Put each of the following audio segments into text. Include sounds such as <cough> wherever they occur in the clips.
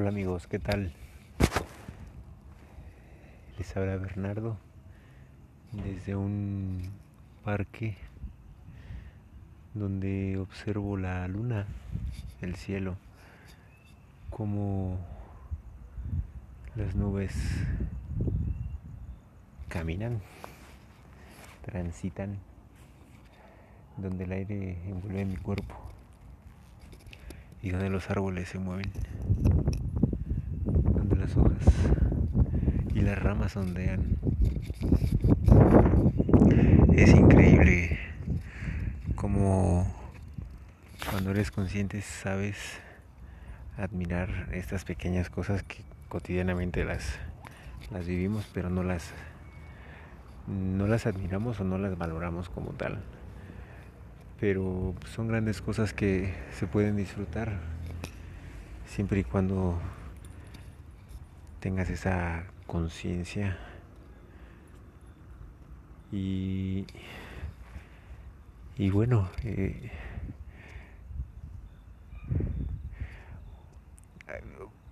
Hola amigos, ¿qué tal? Les habla Bernardo desde un parque donde observo la luna, el cielo, como las nubes caminan, transitan, donde el aire envuelve mi cuerpo y donde los árboles se mueven las hojas y las ramas ondean. Es increíble como cuando eres consciente sabes admirar estas pequeñas cosas que cotidianamente las, las vivimos pero no las no las admiramos o no las valoramos como tal pero son grandes cosas que se pueden disfrutar siempre y cuando tengas esa conciencia y, y bueno, eh,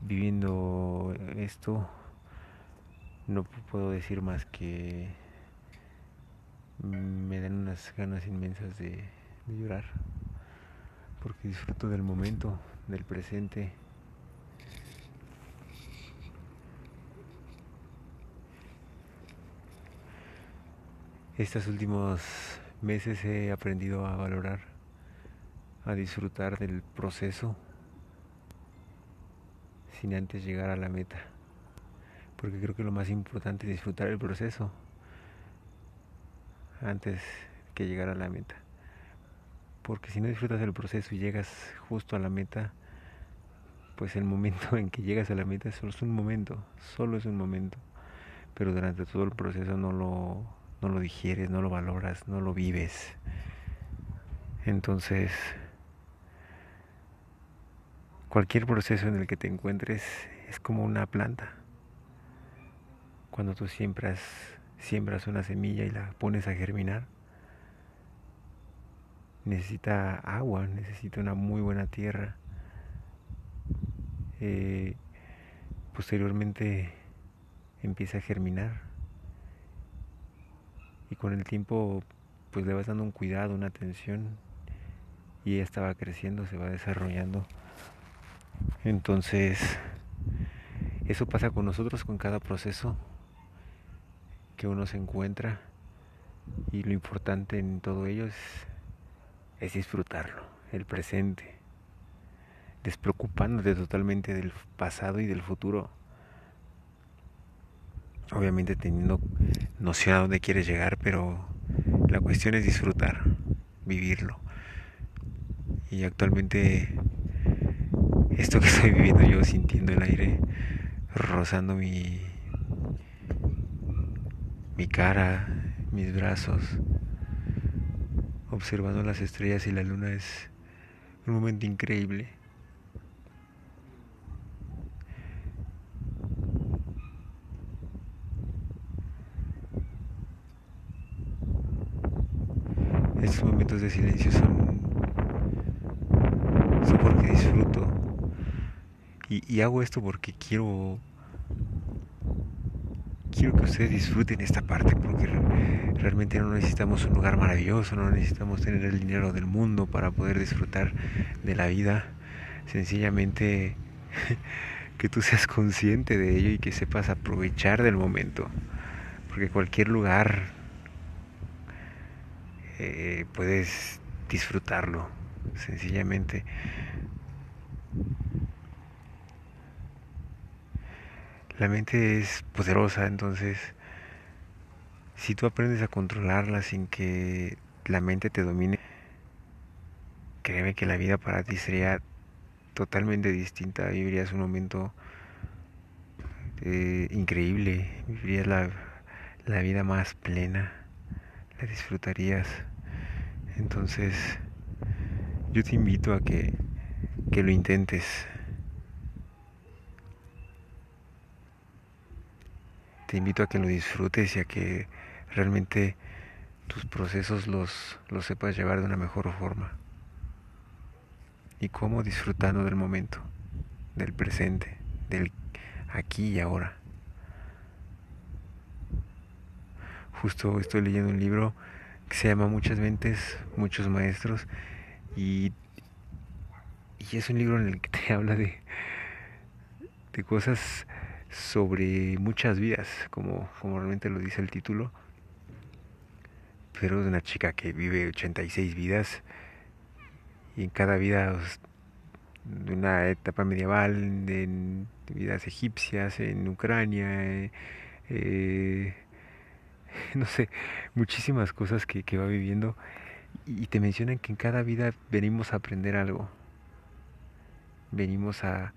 viviendo esto, no puedo decir más que me dan unas ganas inmensas de, de llorar, porque disfruto del momento, del presente. Estos últimos meses he aprendido a valorar, a disfrutar del proceso sin antes llegar a la meta. Porque creo que lo más importante es disfrutar el proceso antes que llegar a la meta. Porque si no disfrutas del proceso y llegas justo a la meta, pues el momento en que llegas a la meta solo es un momento, solo es un momento. Pero durante todo el proceso no lo no lo digieres, no lo valoras, no lo vives. Entonces, cualquier proceso en el que te encuentres es como una planta. Cuando tú siembras, siembras una semilla y la pones a germinar, necesita agua, necesita una muy buena tierra. Eh, posteriormente empieza a germinar y con el tiempo pues le vas dando un cuidado, una atención y ella estaba creciendo, se va desarrollando. Entonces, eso pasa con nosotros con cada proceso que uno se encuentra y lo importante en todo ello es, es disfrutarlo, el presente, despreocupándote totalmente del pasado y del futuro obviamente teniendo noción a dónde quieres llegar, pero la cuestión es disfrutar, vivirlo. Y actualmente esto que <laughs> estoy viviendo yo, sintiendo el aire rozando mi, mi cara, mis brazos, observando las estrellas y la luna es un momento increíble. Estos momentos de silencio son, son porque disfruto. Y, y hago esto porque quiero quiero que ustedes disfruten esta parte porque realmente no necesitamos un lugar maravilloso, no necesitamos tener el dinero del mundo para poder disfrutar de la vida. Sencillamente <laughs> que tú seas consciente de ello y que sepas aprovechar del momento. Porque cualquier lugar eh, puedes disfrutarlo sencillamente. La mente es poderosa, entonces si tú aprendes a controlarla sin que la mente te domine, créeme que la vida para ti sería totalmente distinta, vivirías un momento eh, increíble, vivirías la, la vida más plena la disfrutarías. Entonces, yo te invito a que, que lo intentes. Te invito a que lo disfrutes y a que realmente tus procesos los, los sepas llevar de una mejor forma. ¿Y cómo? Disfrutando del momento, del presente. del aquí y ahora. Justo estoy leyendo un libro que se llama Muchas mentes, muchos maestros y, y es un libro en el que te <laughs> habla de, de cosas sobre muchas vidas, como, como realmente lo dice el título, pero de una chica que vive 86 vidas y en cada vida de una etapa medieval, de, vidas egipcias, en Ucrania, eh, <laughs> no sé, muchísimas cosas que, va viviendo y te mencionan que en cada vida venimos a aprender algo, venimos a,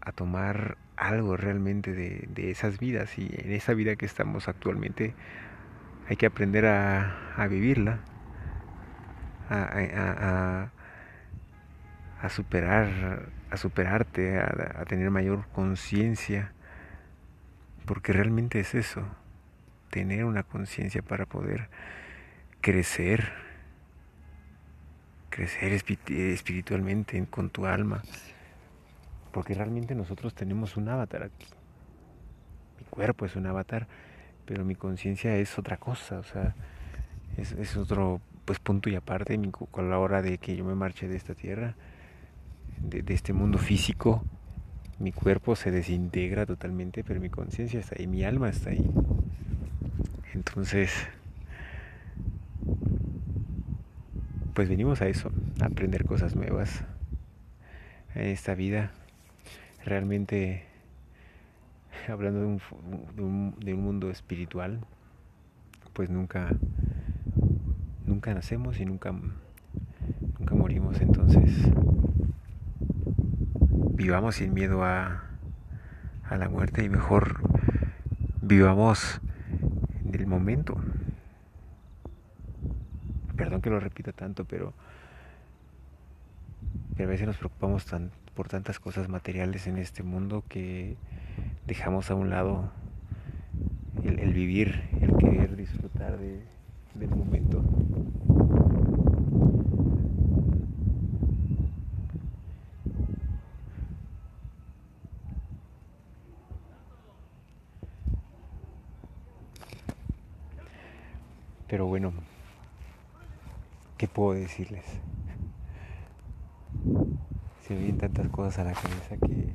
a tomar algo realmente de, de, esas vidas y en esa vida que estamos actualmente hay que aprender a, a vivirla, a, a, superar, a superarte, a, tener mayor conciencia, porque realmente es eso, tener una conciencia para poder crecer, crecer espiritualmente con tu alma porque realmente nosotros tenemos un avatar aquí. Mi cuerpo es un avatar, pero mi conciencia es otra cosa, o sea, es, otro pues punto y aparte con la hora de que yo me marche de esta tierra, de, de este mundo físico, mi cuerpo se desintegra totalmente, pero mi conciencia está ahí, mi alma está ahí. Entonces, pues venimos a eso, a aprender cosas nuevas en esta vida realmente hablando de un, de un, mundo espiritual, pues nunca, nunca nacemos y nunca, nunca morimos. Entonces, vivamos sin miedo a, a la muerte y mejor vivamos en el momento. Perdón que lo repita tanto, pero, pero a veces nos preocupamos por tantas cosas materiales en este mundo que dejamos a un lado el, vivir, el querer disfrutar de, del momento. Pero bueno, ¿qué puedo decirles? se vienen tantas cosas a la cabeza que,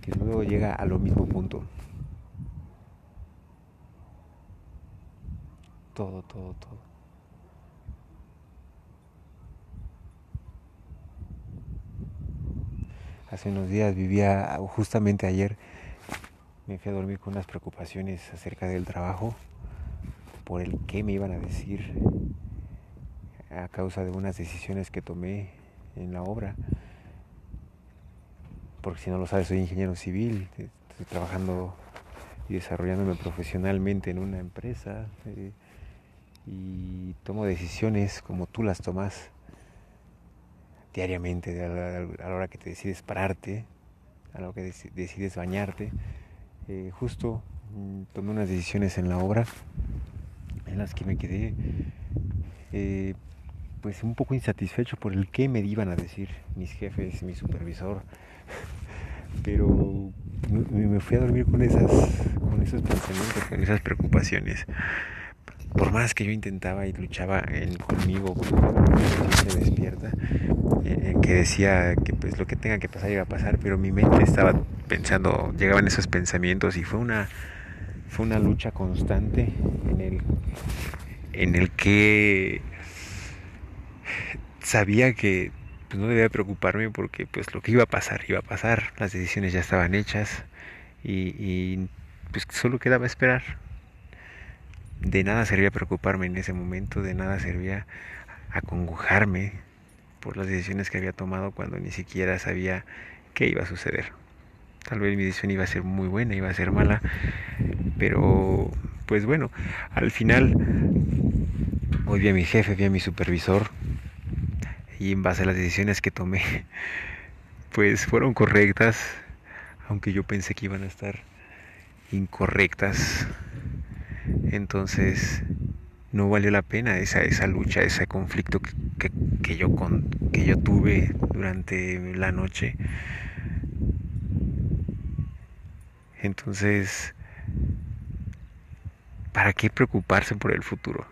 que luego llega a lo mismo punto. Todo, todo, todo. Hace unos días vivía, justamente ayer, me fui a dormir con unas preocupaciones acerca del trabajo, por el qué me iban a decir, a causa de unas decisiones que tomé en la obra. Porque si no lo sabes, soy ingeniero civil, estoy trabajando y desarrollándome profesionalmente en una empresa eh, y tomo decisiones como tú las tomas diariamente, a la, hora que te decides pararte, a la hora que decides bañarte. Eh, justo mm, tomé unas decisiones en la obra en las que me quedé eh, pues un poco insatisfecho por el que me iban a decir mis jefes, mi supervisor. <laughs> Pero me fui a dormir con esas, con esos pensamientos, con esas preocupaciones. Por más que yo intentaba y luchaba en, conmigo, se despierta, en que decía que pues lo que tenga que pasar iba a pasar, pero mi mente estaba pensando, llegaban esos pensamientos y fue una fue una lucha constante en el en el que sabía que pues, no debía preocuparme porque pues lo que iba a pasar iba a pasar, las decisiones ya estaban hechas y, pues solo quedaba esperar. De nada servía preocuparme en ese momento, de nada servía acongojarme por las decisiones que había tomado cuando ni siquiera sabía qué iba a suceder. Tal vez mi decisión iba a ser muy buena, iba a ser mala, pero pues bueno, al final hoy vi a mi jefe, vi a mi supervisor, y en base a las decisiones que tomé, <laughs> pues fueron correctas, aunque yo pensé que iban a estar incorrectas. Entonces no valió la pena esa, esa lucha, ese conflicto que, que, yo, con, que yo tuve durante la noche. Entonces, ¿para qué preocuparse por el futuro?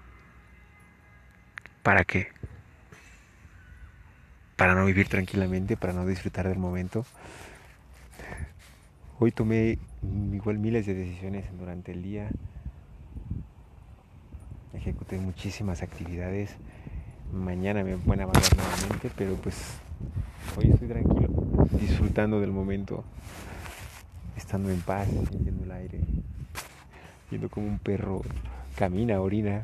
¿Para qué? Para no vivir tranquilamente, para no disfrutar del momento. Hoy tomé igual miles de decisiones durante el día ejecuté muchísimas actividades. Mañana me van a mandar nuevamente, pero pues hoy estoy tranquilo, disfrutando del momento, estando en paz, sintiendo el aire, viendo como un perro camina, orina,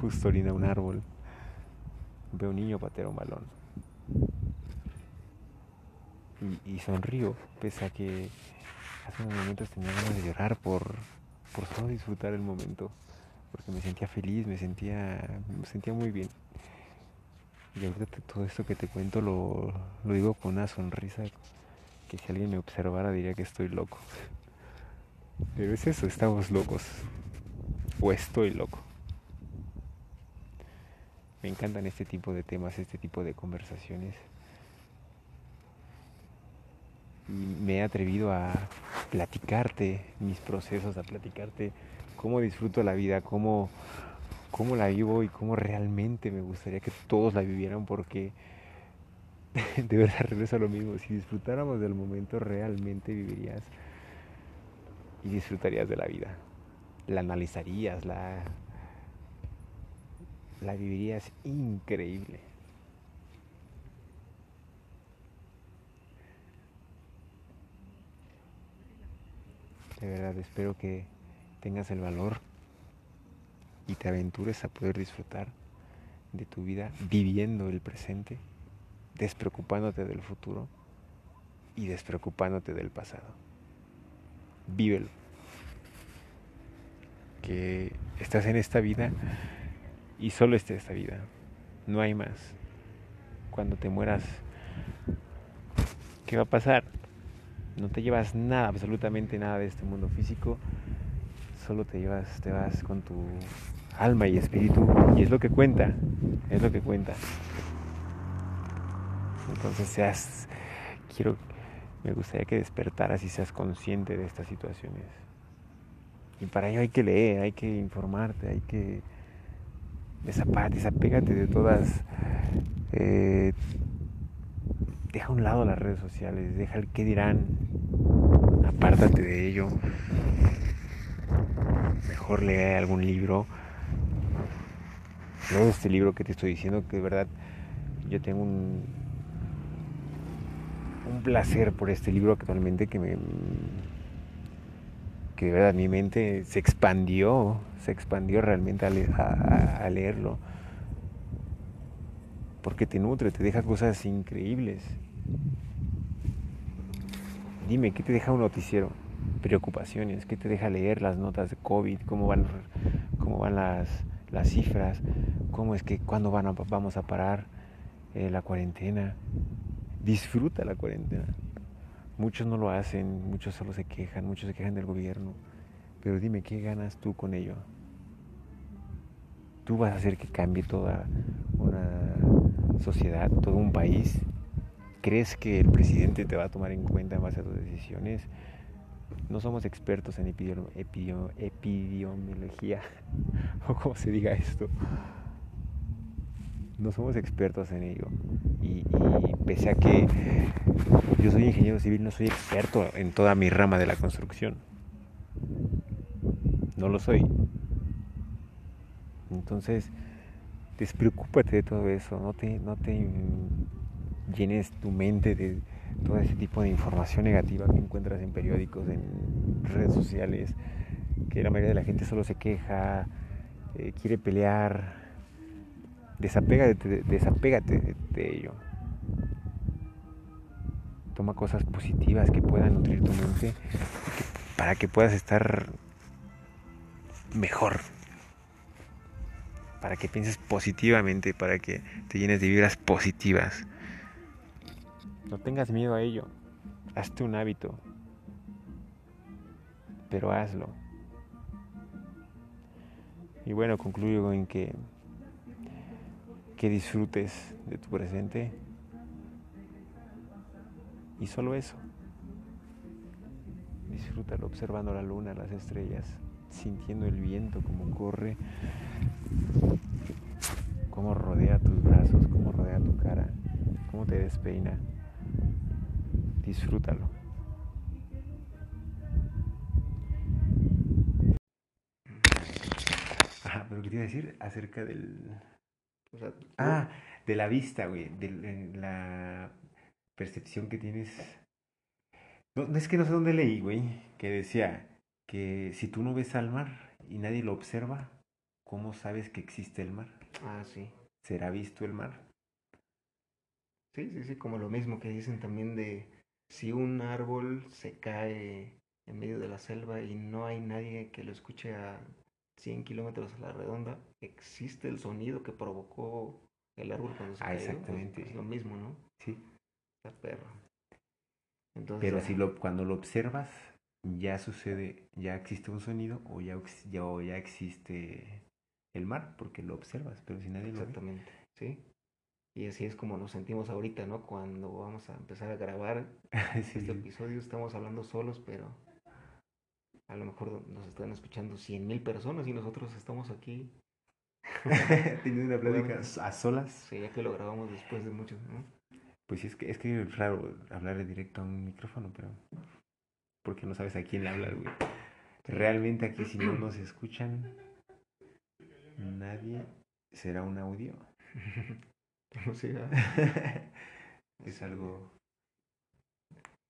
justo orina un árbol. Veo un niño patear un balón. Y, sonrío, pese a que hace unos momentos tenía ganas de llorar por, por solo disfrutar el momento porque me sentía feliz, me sentía, me sentía muy bien. Y ahorita todo esto que te cuento lo, lo digo con una sonrisa que si alguien me observara diría que estoy loco. Pero es eso, estamos locos. O estoy loco. Me encantan este tipo de temas, este tipo de conversaciones. Y me he atrevido a platicarte mis procesos, a platicarte cómo disfruto la vida, cómo, cómo la vivo y cómo realmente me gustaría que todos la vivieran porque <laughs> de verdad regreso a lo mismo. Si disfrutáramos del momento, realmente vivirías y disfrutarías de la vida. La analizarías, la, la vivirías increíble. De verdad, espero que tengas el valor y te aventures a poder disfrutar de tu vida viviendo el presente, despreocupándote del futuro y despreocupándote del pasado. Vívelo. Que estás en esta vida y solo está esta vida. No hay más. Cuando te mueras, ¿qué va a pasar? No te llevas nada, absolutamente nada de este mundo físico solo te llevas, te vas con tu alma y espíritu y es lo que cuenta, es lo que cuenta. Entonces seas, quiero, me gustaría que despertaras y seas consciente de estas situaciones. Y para ello hay que leer, hay que informarte, hay que desapégate de todas. Eh, deja a un lado las redes sociales, deja el qué dirán, apártate de ello mejor lee algún libro. Lee este libro que te estoy diciendo, que de verdad yo tengo un, un placer por este libro actualmente que me que de verdad mi mente se expandió, se expandió realmente a, a leerlo. Porque te nutre, te deja cosas increíbles. Dime, ¿qué te deja un noticiero? Preocupaciones, ¿qué te deja leer las notas de COVID, cómo van, cómo van las, las cifras, cómo es que cuándo van a, vamos a parar eh, la cuarentena. Disfruta la cuarentena. Muchos no lo hacen, muchos solo se quejan, muchos se quejan del gobierno. Pero dime, ¿qué ganas tú con ello? Tú vas a hacer que cambie toda una sociedad, todo un país. ¿Crees que el presidente te va a tomar en cuenta en base a tus decisiones? No somos expertos en epidemiología, <laughs> o como se diga esto. No somos expertos en ello. Y, pese a que yo soy ingeniero civil, no soy experto en toda mi rama de la construcción. No lo soy. Entonces, despreocúpate de todo eso. No te, no te llenes tu mente de todo ese tipo de información negativa que encuentras en periódicos, en redes sociales, que la mayoría de la gente solo se queja, eh, quiere pelear. Desapégate, desapégate de, ello. Toma cosas positivas que puedan nutrir tu mente para que puedas estar mejor. Para que pienses positivamente, para que te llenes de vibras positivas. No tengas miedo a ello. Hazte un hábito. Pero hazlo. Y bueno, concluyo en que, que disfrutes de tu presente. Y solo eso. Disfrútalo observando la luna, las estrellas, sintiendo el viento como corre, cómo rodea tus brazos, cómo rodea tu cara, cómo te despeina. Disfrútalo. Ajá, pero ¿qué te iba a decir acerca del... ah, de la vista, güey, de la percepción que tienes no, es que no sé dónde leí, güey, que decía que si tú no ves al mar y nadie lo observa, ¿cómo sabes que existe el mar? Ah, sí. ¿Será visto el mar? Sí, sí, sí, como lo mismo que dicen también de si un árbol se cae en medio de la selva y no hay nadie que lo escuche a 100 kilómetros a la redonda, existe el sonido que provocó el árbol cuando se ah, cayó. Exactamente. Es, lo mismo, ¿no? Sí. La perra. Pero si lo, cuando lo observas, ya sucede, ya existe un sonido o ya, ya, ya existe el mar, porque lo observas, pero si nadie lo Exactamente, sí. Y así es como nos sentimos ahorita, ¿no? Cuando vamos a empezar a grabar <laughs> este episodio, estamos hablando solos, pero a lo mejor nos están escuchando cien mil personas y nosotros estamos aquí <laughs> teniendo una plática a solas. Sí, ya que lo grabamos después de muchos, ¿no? Pues sí, es que es que es raro hablar directo a un micrófono, pero porque no sabes a quién le hablas, güey. Realmente aquí si no nos escuchan, nadie será un audio. <laughs> No sé. <laughs> es algo.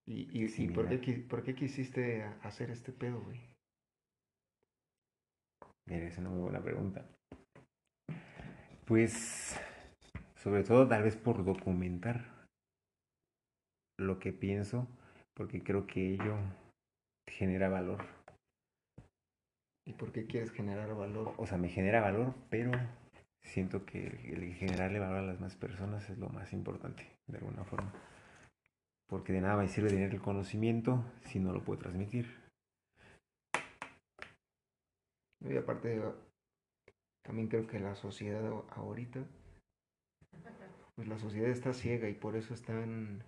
¿Y, y, por, qué, por qué quisiste hacer este pedo, güey? Mira, esa es una muy buena pregunta. Pues, sobre todo tal vez por documentar lo que pienso porque creo que ello genera valor. ¿Y por qué quieres generar valor? O sea, me genera valor, pero siento que el generarle valor a las más personas es lo más importante, de alguna forma. Porque de nada me sirve tener el conocimiento si no lo puedo transmitir. Y aparte, también creo que la sociedad ahorita, pues la sociedad está ciega y por eso están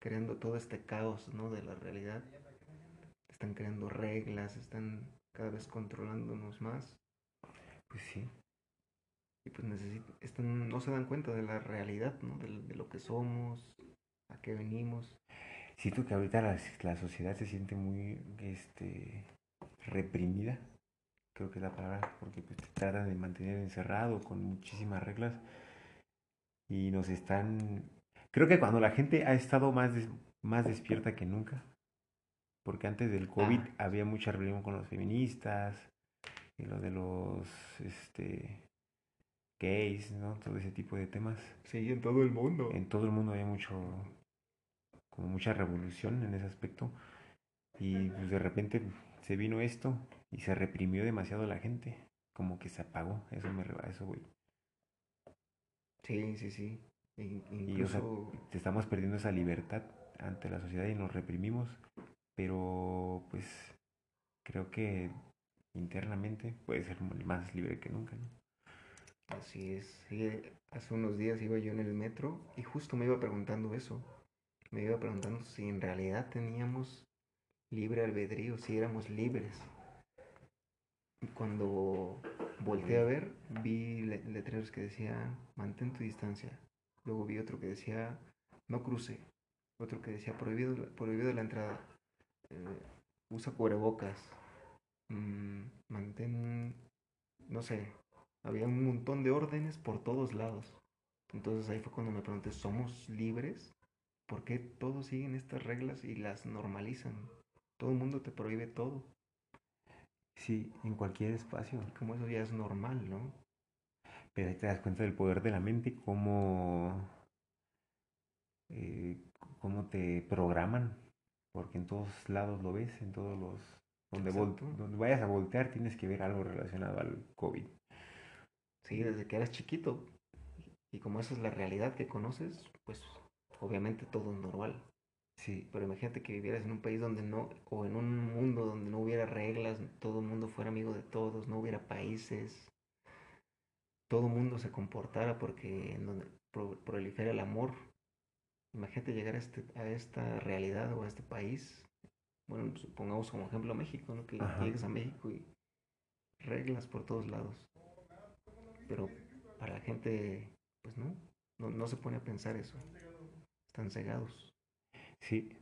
creando todo este caos, ¿no? De la realidad. Están creando reglas, están cada vez controlándonos más. Pues sí. Y pues necesitan, están, no se dan cuenta de la realidad, ¿no? De, lo que somos, a qué venimos. Siento que ahorita la, la sociedad se siente muy este, reprimida, creo que es la palabra, porque pues, te tratan de mantener encerrado con muchísimas reglas y nos están Creo que cuando la gente ha estado más, más despierta que nunca, porque antes del COVID ah. había mucha rebelión con los feministas, y lo de los este, gays, ¿no? Todo ese tipo de temas. Sí, en todo el mundo. En todo el mundo había mucho, como mucha revolución en ese aspecto. Y pues de repente se vino esto y se reprimió demasiado la gente. Como que se apagó. Eso me eso, güey. Sí, sí, sí. Y, o sea, te estamos perdiendo esa libertad ante la sociedad y nos reprimimos, pero pues creo que internamente puede ser más libre que nunca, ¿no? Así es. hace unos días iba yo en el metro y justo me iba preguntando eso. Me iba preguntando si en realidad teníamos libre albedrío, si éramos libres. Y cuando volteé a ver, vi letreros que decían, mantén tu distancia, Luego vi otro que decía no cruce. Otro que decía prohibido, prohibido la entrada. Eh, usa cubrebocas. Mm, mantén, no sé, había un montón de órdenes por todos lados. Entonces ahí fue cuando me pregunté, ¿somos libres? ¿Por qué todos siguen estas reglas y las normalizan? Todo el mundo te prohíbe todo. Sí, en cualquier espacio. como eso ya es normal, ¿no? Pero ahí te das cuenta del poder de la mente, cómo, eh, cómo te programan, porque en todos lados lo ves, en todos los... Donde, donde vayas a voltear tienes que ver algo relacionado al COVID. Sí, desde que eras chiquito. Y como esa es la realidad que conoces, pues obviamente todo es normal. Sí. Pero imagínate que vivieras en un país donde no, o en un mundo donde no hubiera reglas, todo el mundo fuera amigo de todos, no hubiera países, todo mundo se comportara porque en donde prolifera el amor, imagínate llegar a, este, a esta realidad o a este país, bueno, pongamos como ejemplo México, ¿no? Que llegues a México y reglas por todos lados. Pero para la gente, pues no, no, no se pone a pensar eso. Están cegados. Sí,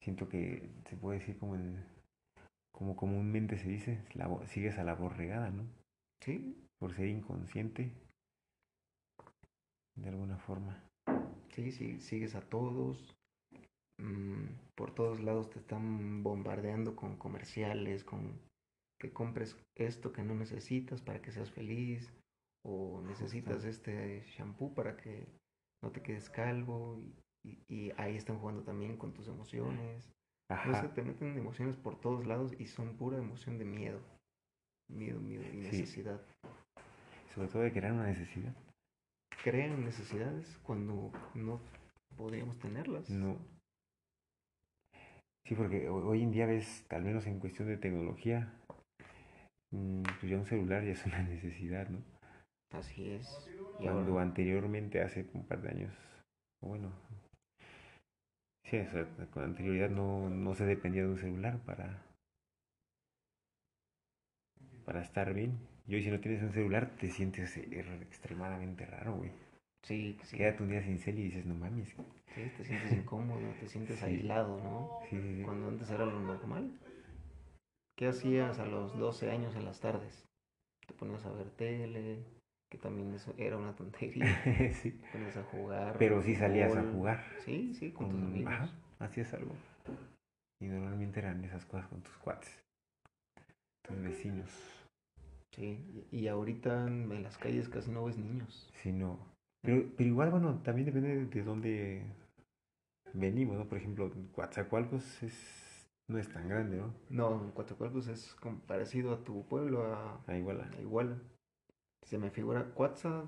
siento que se puede decir como el, como comúnmente se dice, la, sigues a la borregada, ¿no? Sí. Por ser inconsciente, de alguna forma. Sí, sí, sigues a todos. Mm, por todos lados te están bombardeando con comerciales, con que compres esto que no necesitas para que seas feliz, o necesitas este shampoo para que no te quedes calvo, y, y ahí están jugando también con tus emociones. Ajá. te meten emociones por todos lados y son pura emoción de miedo. Miedo, miedo y necesidad. Sobre todo de crear una necesidad. Crean necesidades cuando no podríamos tenerlas. No. Sí, porque hoy en día ves, al menos en cuestión de tecnología, mm, pues ya un celular ya es una <laughs> necesidad, ¿no? Así es. Cuando anteriormente, hace un par de años, bueno, Sí, con anterioridad no, no se dependía de un celular para, para estar bien. Y hoy si no tienes un celular te sientes extremadamente raro, güey. Sí, sí. Quédate un día sin cel y dices, no mames. Sí, te sientes incómodo, te sientes aislado, ¿no? Sí, sí, Cuando antes era lo normal. ¿Qué hacías a los 12 años en las tardes? Te ponías a ver tele, que también eso era una tontería. <laughs> sí. Pones a jugar. Pero sí salías a jugar. Sí, sí, con, tus amigos. Ajá, hacías algo. Y normalmente eran esas cosas con tus cuates, tus vecinos. Sí, y ahorita en las calles casi no ves niños. Sí, no. Pero, pero igual, bueno, también depende de dónde venimos, ¿no? Por ejemplo, Coatzacoalcos es, no es tan grande, ¿no? No, Coatzacoalcos es parecido a tu pueblo, a, a Iguala. A Iguala se me figura Cuatza,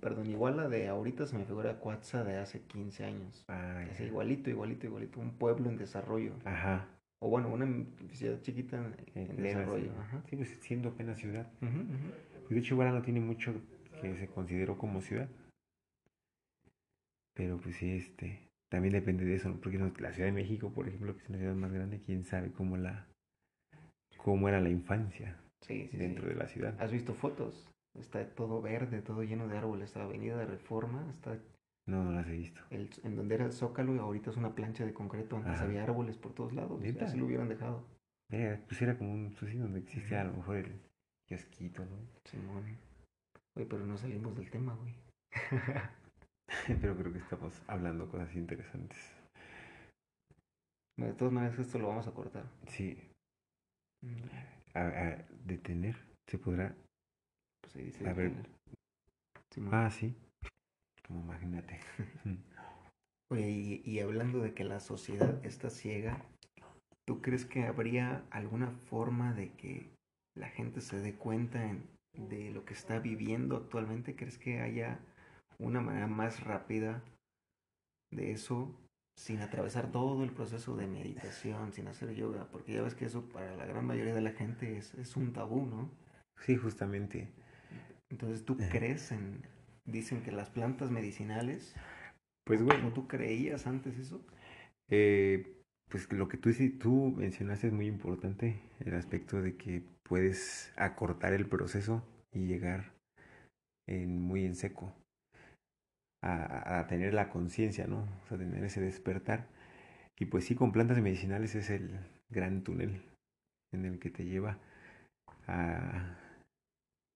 perdón, Iguala de ahorita se me figura Cuatza de hace 15 años. Ah, es igualito, igualito, igualito, un pueblo en desarrollo. Ajá. O bueno, una ciudad chiquita en, desarrollo. Ajá. Sí, pues siendo apenas ciudad. De hecho, Iguala no tiene mucho que se consideró como ciudad. Pero pues sí, este, también depende de eso, porque la Ciudad de México, por ejemplo, que es una ciudad más grande, quién sabe cómo la cómo era la infancia sí, sí, dentro de la ciudad. ¿Has visto fotos? Está todo verde, todo lleno de árboles. La avenida de Reforma está... No, no las he visto. El, en donde era el Zócalo y ahorita es una plancha de concreto. Antes había árboles por todos lados. Así lo hubieran dejado. pues era como un pues donde existía a lo mejor el kiosquito, ¿no? Simón. Oye, pero no salimos del tema, güey. <laughs> pero creo que estamos hablando cosas interesantes. De todas maneras, esto lo vamos a cortar. Sí. Mm. A, detener, se podrá pues ahí dice. A ver. ah, sí. Como imagínate. Oye, y, y hablando de que la sociedad está ciega, ¿tú crees que habría alguna forma de que la gente se dé cuenta de lo que está viviendo actualmente? ¿Crees que haya una manera más rápida de eso sin atravesar todo el proceso de meditación, sin hacer yoga? Porque ya ves que eso para la gran mayoría de la gente es, es un tabú, ¿no? Sí, justamente. Entonces, ¿tú crees en, dicen que las plantas medicinales? Pues, bueno. tú creías antes eso? Eh, pues lo que tú, tú mencionaste es muy importante, el aspecto de que puedes acortar el proceso y llegar en, muy en seco a, a tener la conciencia, ¿no? O sea, tener ese despertar. Y pues sí, con plantas medicinales es el gran túnel en el que te lleva a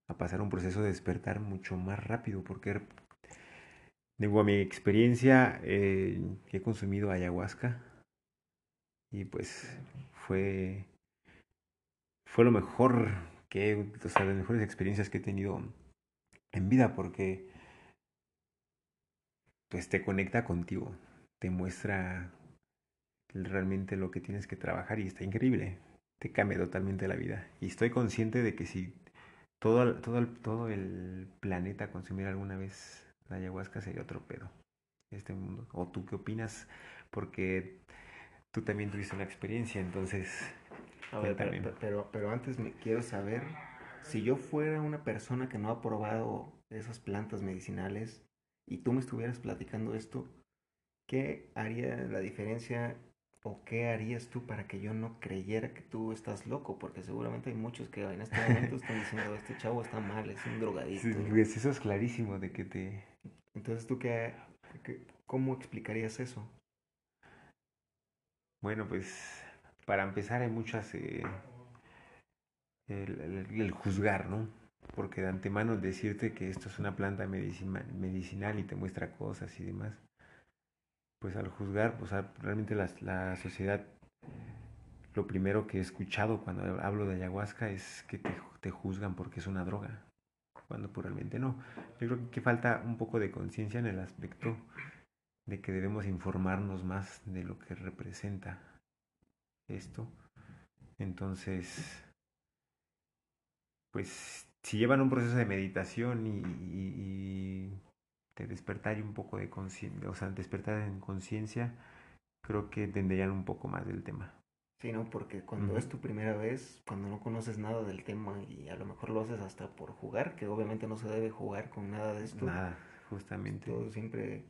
a pasar un proceso de despertar mucho más rápido, porque digo, a mi experiencia eh, he consumido ayahuasca y pues fue fue lo mejor que, o sea, las mejores experiencias que he tenido en vida, porque pues te conecta contigo, te muestra realmente lo que tienes que trabajar y está increíble, te cambia totalmente la vida. Y estoy consciente de que si todo, todo, el, todo el planeta consumir alguna vez la ayahuasca sería otro pedo. Este mundo. ¿O tú qué opinas? Porque tú también tuviste una experiencia, entonces. A ver, pero, pero, pero, antes me quiero saber si yo fuera una persona que no ha probado esas plantas medicinales y tú me estuvieras platicando esto, ¿qué haría la diferencia o qué harías tú para que yo no creyera que tú estás loco? Porque seguramente hay muchos que en este momento <laughs> están diciendo, este chavo está mal, es un drogadito. Sí, pues eso es clarísimo de que te... Entonces, ¿tú qué, qué cómo explicarías eso? Bueno, pues para empezar hay muchas... Eh, el, el, el, juzgar, ¿no? Porque de antemano decirte que esto es una planta medicinal y te muestra cosas y demás, pues al juzgar, pues realmente la, la sociedad, lo primero que he escuchado cuando hablo de ayahuasca es que te, juzgan porque es una droga, cuando realmente no. Yo creo que falta un poco de conciencia en el aspecto de que debemos informarnos más de lo que representa esto. Entonces, pues si llevan un proceso de meditación y de despertar un poco de conciencia, o sea, despertar en conciencia, creo que tendrían un poco más del tema. Sí, ¿no? Porque cuando uh -huh. es tu primera vez, cuando no conoces nada del tema y a lo mejor lo haces hasta por jugar, que obviamente no se debe jugar con nada de esto. Nada, justamente. Todo siempre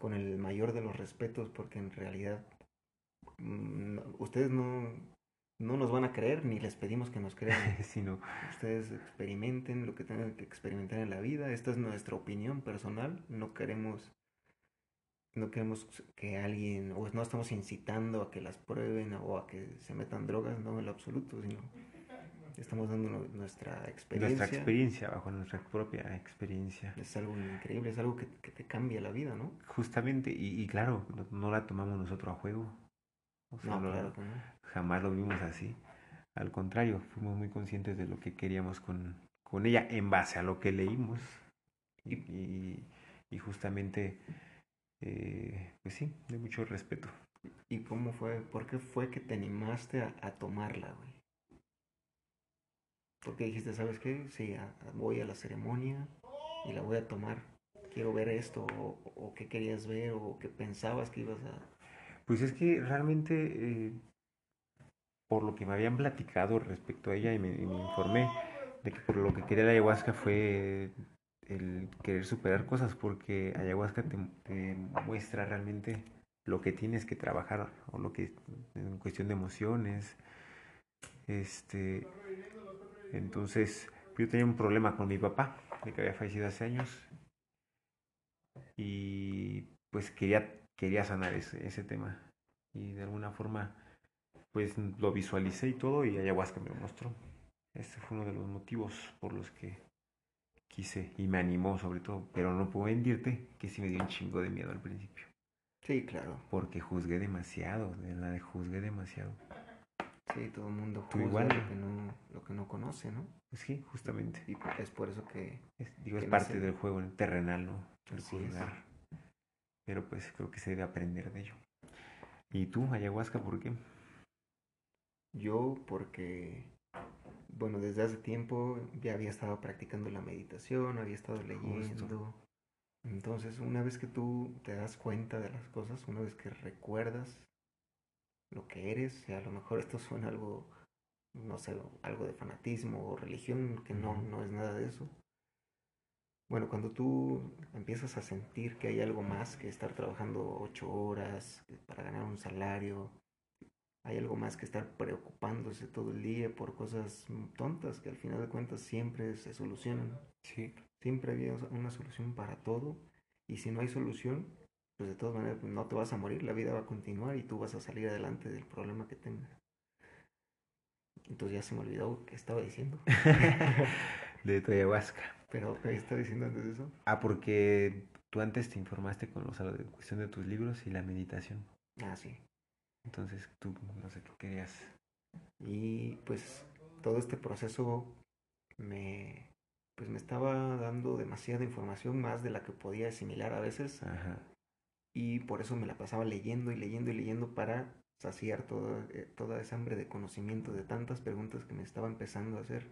con el mayor de los respetos, porque en realidad mmm, ustedes no, no nos van a creer ni les pedimos que nos crean. <laughs> sino ustedes experimenten lo que tengan que experimentar en la vida. Esta es nuestra opinión personal. No queremos no queremos que alguien o no estamos incitando a que las prueben o a que se metan drogas, no en lo absoluto, sino estamos dando nuestra experiencia. Nuestra experiencia, bajo nuestra propia experiencia. Es algo increíble, es algo que, que te cambia la vida, ¿no? Justamente, y, y claro, no, no, la tomamos nosotros a juego. O sea, no, lo, claro. Jamás lo vimos así. Al contrario, fuimos muy conscientes de lo que queríamos con, con ella en base a lo que leímos. Y, y, y justamente, eh, pues sí, de mucho respeto. ¿Y cómo fue? ¿Por qué fue que te animaste a, a tomarla, güey? Porque dijiste, ¿sabes qué? Sí, a, voy a la ceremonia y la voy a tomar. Quiero ver esto, o, o qué querías ver, o qué pensabas que ibas a, pues es que realmente, eh, por lo que me habían platicado respecto a ella y me, informé, de que por lo que quería la ayahuasca fue el querer superar cosas, porque ayahuasca te, te muestra realmente lo que tienes que trabajar, o lo que en cuestión de emociones. Este, entonces, yo tenía un problema con mi papá, de que había fallecido hace años, y pues quería quería sanar ese, ese tema. Y de alguna forma, pues lo visualicé y todo, y ayahuasca me lo mostró. Este fue uno de los motivos por los que quise y me animó sobre todo. Pero no puedo mentirte que sí me dio un chingo de miedo al principio. Sí, claro. Porque juzgué demasiado, de la de juzgué demasiado. Sí, todo el mundo juzga igual, lo, que no, lo que no conoce, ¿no? Sí, justamente. Y es por eso que... Es, digo, que es parte del juego terrenal, ¿no? El juzgar. Es pero pues creo que se debe aprender de ello. ¿Y tú, ayahuasca, por qué? Yo porque, bueno, desde hace tiempo ya había estado practicando la meditación, había estado leyendo. Justo. Entonces, una vez que tú te das cuenta de las cosas, una vez que recuerdas lo que eres, y a lo mejor esto suena algo, no sé, algo de fanatismo o religión, que no, no es nada de eso, bueno, cuando tú empiezas a sentir que hay algo más que estar trabajando ocho horas para ganar un salario, hay algo más que estar preocupándose todo el día por cosas tontas que al final de cuentas siempre se solucionan. Sí. Siempre había una solución para todo y si no hay solución, pues de todas maneras no te vas a morir, la vida va a continuar y tú vas a salir adelante del problema que tengas. Entonces ya se me olvidó qué estaba diciendo. <laughs> de tu ayahuasca. Pero, ¿qué está diciendo antes de eso? Ah, porque tú antes te informaste con los de cuestión de tus libros y la meditación. Ah, sí. Entonces tú no sé qué querías. Y pues todo este proceso me pues me estaba dando demasiada información más de la que podía asimilar a veces. Ajá. Y por eso me la pasaba leyendo y leyendo y leyendo para saciar toda, eh, toda esa hambre de conocimiento de tantas preguntas que me estaba empezando a hacer.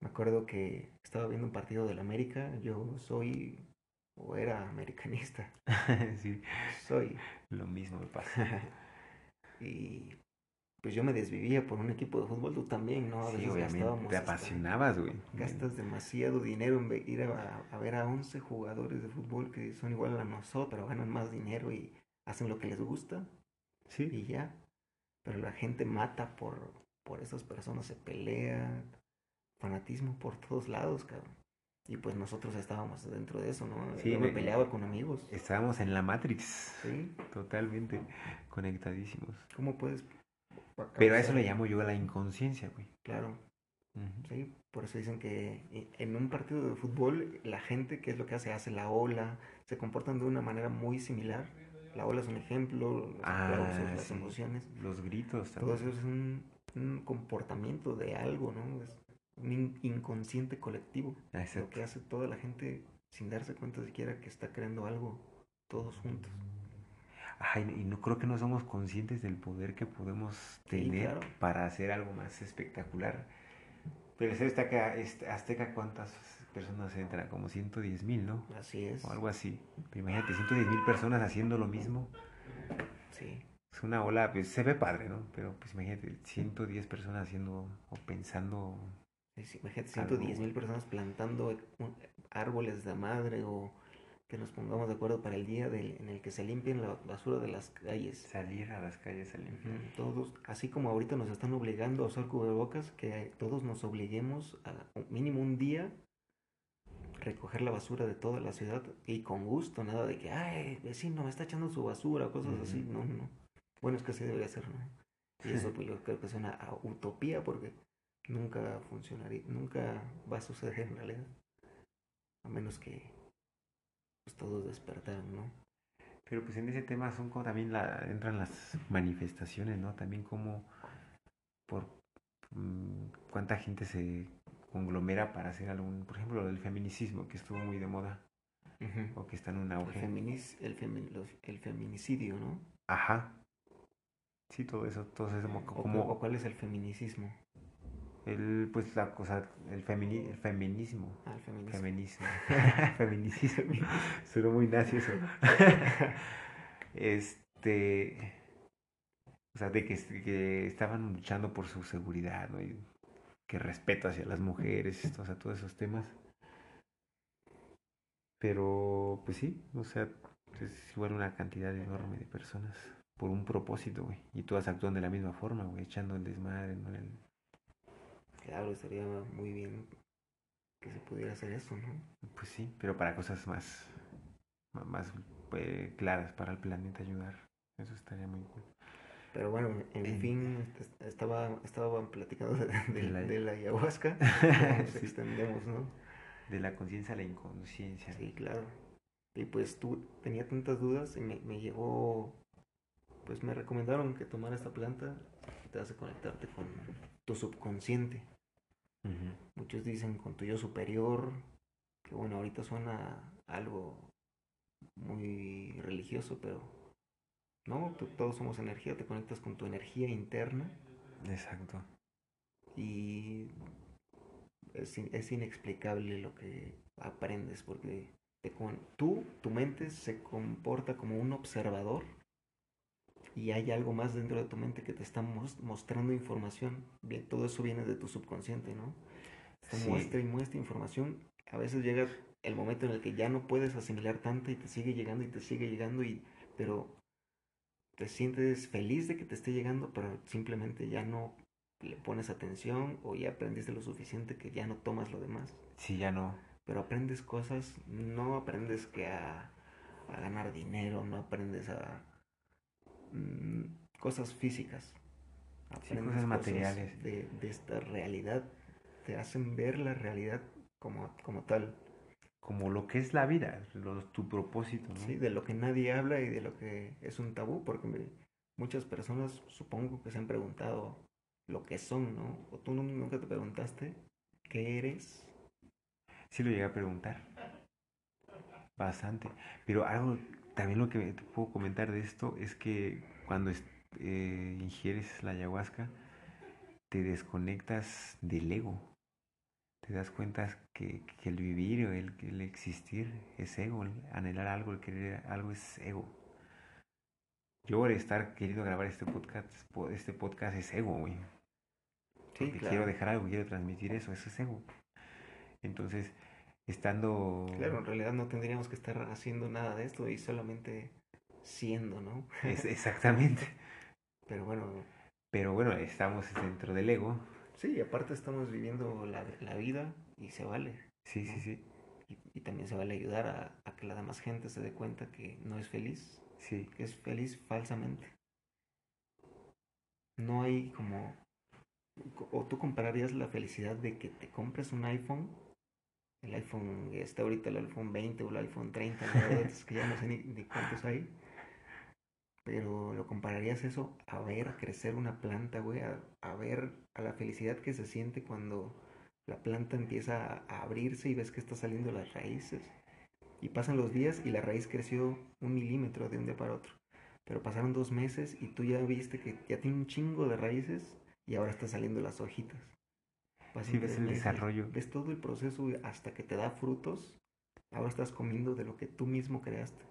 Me acuerdo que estaba viendo un partido del América. Yo soy o era americanista. <laughs> sí. Soy. Lo mismo me pasa. <laughs> y pues yo me desvivía por un equipo de fútbol, tú también, ¿no? A veces sí, gastábamos. Te apasionabas, güey. Gastas demasiado dinero en ir a, a, ver a 11 jugadores de fútbol que son igual a nosotros, ganan más dinero y hacen lo que les gusta. Sí. Y ya. Pero la gente mata por, por esas personas, se pelea, fanatismo por todos lados, cabrón. Y pues nosotros estábamos dentro de eso, ¿no? Sí, Yo me peleaba con amigos. Estábamos en la Matrix. Sí. Totalmente conectadísimos. ¿Cómo puedes pero a eso le llamo yo a la inconsciencia, güey. Claro. Sí, por eso dicen que en un partido de fútbol la gente, ¿qué es lo que hace? Hace la ola, se comportan de una manera muy similar. La ola es un ejemplo, los ah, las emociones. Los gritos también. Todo eso es un, un comportamiento de algo, ¿no? Es un inconsciente colectivo. Exacto. Lo que hace toda la gente sin darse cuenta siquiera que está creando algo todos juntos. Ay, y no creo que no somos conscientes del poder que podemos tener para hacer algo más espectacular. Pero el Azteca, Azteca, ¿cuántas personas entran? Como 110 mil, ¿no? Así es. O algo así. Pero imagínate, 110 mil personas haciendo lo mismo. Sí. Es una ola, pues se ve padre, ¿no? Pero pues imagínate, 110 personas haciendo o pensando. Imagínate, 110 mil personas plantando árboles de madre o que nos pongamos de acuerdo para el día del, en el que se limpien la basura de las calles. Salir a las calles a limpiar. Todos, así como ahorita nos están obligando a usar cubrebocas, que todos nos obliguemos a mínimo un día recoger la basura de toda la ciudad y con gusto, nada de que, ay, vecino, me está echando su basura, cosas así. No, no. Bueno, es que así debería ser, ¿no? Y eso <laughs> pues, yo creo que es una utopía porque nunca funcionaría, nunca va a suceder en realidad. A menos que pues, todos despertaron, ¿no? Pero pues en ese tema son como también la, entran las manifestaciones, ¿no? También como por mm, cuánta gente se conglomera para hacer algún, por ejemplo, el feminicismo, que estuvo muy de moda, o que está en un auge. El, el, feminicidio, ¿no? Ajá. Sí, todo eso, todo eso como... ¿O cuál es el feminicismo? El pues la cosa el, femini, el feminismo. Ah, el feminismo. Feminismo. <laughs> <laughs> Suena muy nazi eso. Este o sea de que, que, estaban luchando por su seguridad ¿no? y que respeto hacia las mujeres o sea todos esos temas. Pero pues sí o sea es igual una cantidad enorme de personas por un propósito güey. Y todas actúan de la misma forma güey echando el desmadre ¿no? el, Claro, estaría muy bien que se pudiera hacer eso, ¿no? Pues sí, pero para cosas más, más pues, claras para el planeta ayudar. Eso estaría muy cool. Pero bueno, en fin, estaba, estaba platicando <laughs> de, la, de ayahuasca. <laughs> Nos extendemos, ¿no? De la conciencia a la inconsciencia. Sí, claro. Y pues tú tenía tantas dudas y me, me llegó, pues me recomendaron que tomara esta planta y te hace conectarte con tu subconsciente. Muchos dicen con tu yo superior, que bueno, ahorita suena algo muy religioso, pero no, todos somos energía, te conectas con tu energía interna. Exacto. Y es, es inexplicable lo que aprendes, porque te, con, tú, tu mente se comporta como un observador y hay algo más dentro de tu mente que te está mostrando información. Bien, todo eso viene de tu subconsciente, ¿no? Te muestra y muestra información. A veces llega el momento en el que ya no puedes asimilar tanto y te sigue llegando y te sigue llegando, y, pero te sientes feliz de que te esté llegando, pero simplemente ya no le pones atención o ya aprendiste lo suficiente que ya no tomas lo demás. Sí, ya no. Pero aprendes cosas, no aprendes que a, a ganar dinero, no aprendes a Mm, cosas físicas. cosas materiales. de, esta realidad. Te hacen ver la realidad como, como tal. Como lo que es la vida, tu propósito. Sí, de lo que nadie habla y de lo que es un tabú, porque muchas personas supongo que se han preguntado lo que son, ¿no? O tú nunca te preguntaste qué eres. Sí lo llegué a preguntar. Bastante. Pero algo también lo que te puedo comentar de esto es que cuando eh, ingieres la ayahuasca, te desconectas del ego. Te das cuenta que, el vivir o el, el, existir es ego, el anhelar algo, el querer algo es ego. yo estar queriendo grabar este podcast, este podcast es ego, güey. Sí, Porque quiero dejar algo, quiero transmitir eso, eso es ego. Entonces, estando... Claro, en realidad no tendríamos que estar haciendo nada de esto y solamente siendo, ¿no? Es, exactamente. <laughs> Pero bueno. Pero bueno, estamos dentro del ego. Sí, aparte estamos viviendo la, la vida y se vale. Sí, sí, sí. Y, también se vale ayudar a, a, que la demás gente se dé cuenta que no es feliz. Sí. Que es feliz falsamente. No hay como... O tú compararías la felicidad de que te compres un iPhone el iPhone, está ahorita el iPhone 20 o el iPhone 30, es que ya no sé ni, cuántos hay. Pero lo compararías eso a ver crecer una planta, güey, a, ver a la felicidad que se siente cuando la planta empieza a abrirse y ves que está saliendo las raíces. Y pasan los días y la raíz creció un milímetro de un día para otro. Pero pasaron dos meses y tú ya viste que ya tiene un chingo de raíces y ahora están saliendo las hojitas. Sí, ves el desarrollo. Ves todo el proceso hasta que te da frutos. Ahora estás comiendo de lo que tú mismo creaste.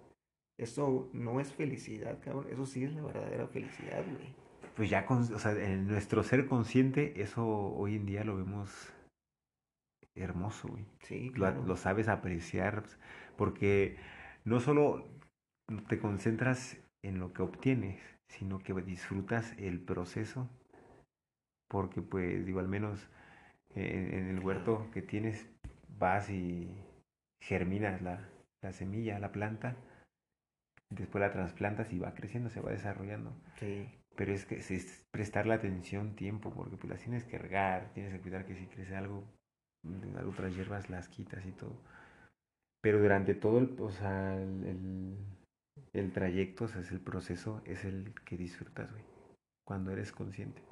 Eso no es felicidad, cabrón. Eso sí es la verdadera felicidad, güey. Pues ya, con, o sea, en nuestro ser consciente, eso hoy en día lo vemos hermoso, güey. Sí, claro. Lo, sabes apreciar, porque no solo te concentras en lo que obtienes, sino que disfrutas el proceso, porque pues digo, al menos en, el huerto que tienes, vas y germinas la, la semilla, la planta, después la trasplantas y va creciendo, se va desarrollando. Sí. Pero es que es prestar la atención, tiempo, porque pues las tienes que regar, tienes que cuidar que si crece algo, otras hierbas las quitas y todo. Pero durante todo el, o sea, el, el, trayecto, o sea, es el proceso, es el que disfrutas, güey, cuando eres consciente.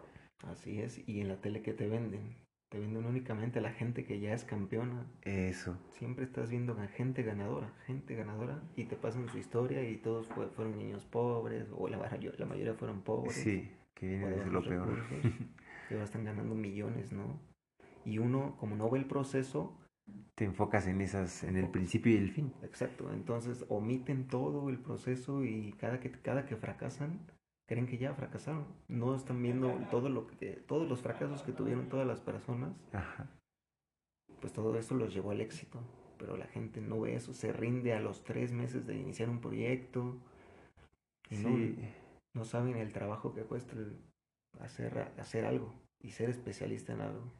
Así es, y en la tele que te venden, te venden únicamente a la gente que ya es campeona. Eso. Siempre estás viendo a gente ganadora, gente ganadora, y te pasan su historia y todos fueron niños pobres, o la, la mayoría fueron pobres. Sí, que viene desde lo peor. <laughs> que ahora están ganando millones, ¿no? Y uno, como no ve el proceso... Te enfocas en esas, en el principio y el fin. Exacto, entonces omiten todo el proceso y cada que, cada que fracasan, creen que ya fracasaron. No están viendo todo lo que, todos los fracasos que tuvieron todas las personas. Pues todo eso los llevó al éxito. Pero la gente no ve eso, se rinde a los tres meses de iniciar un proyecto. Y no, saben el trabajo que cuesta hacer, hacer algo y ser especialista en algo.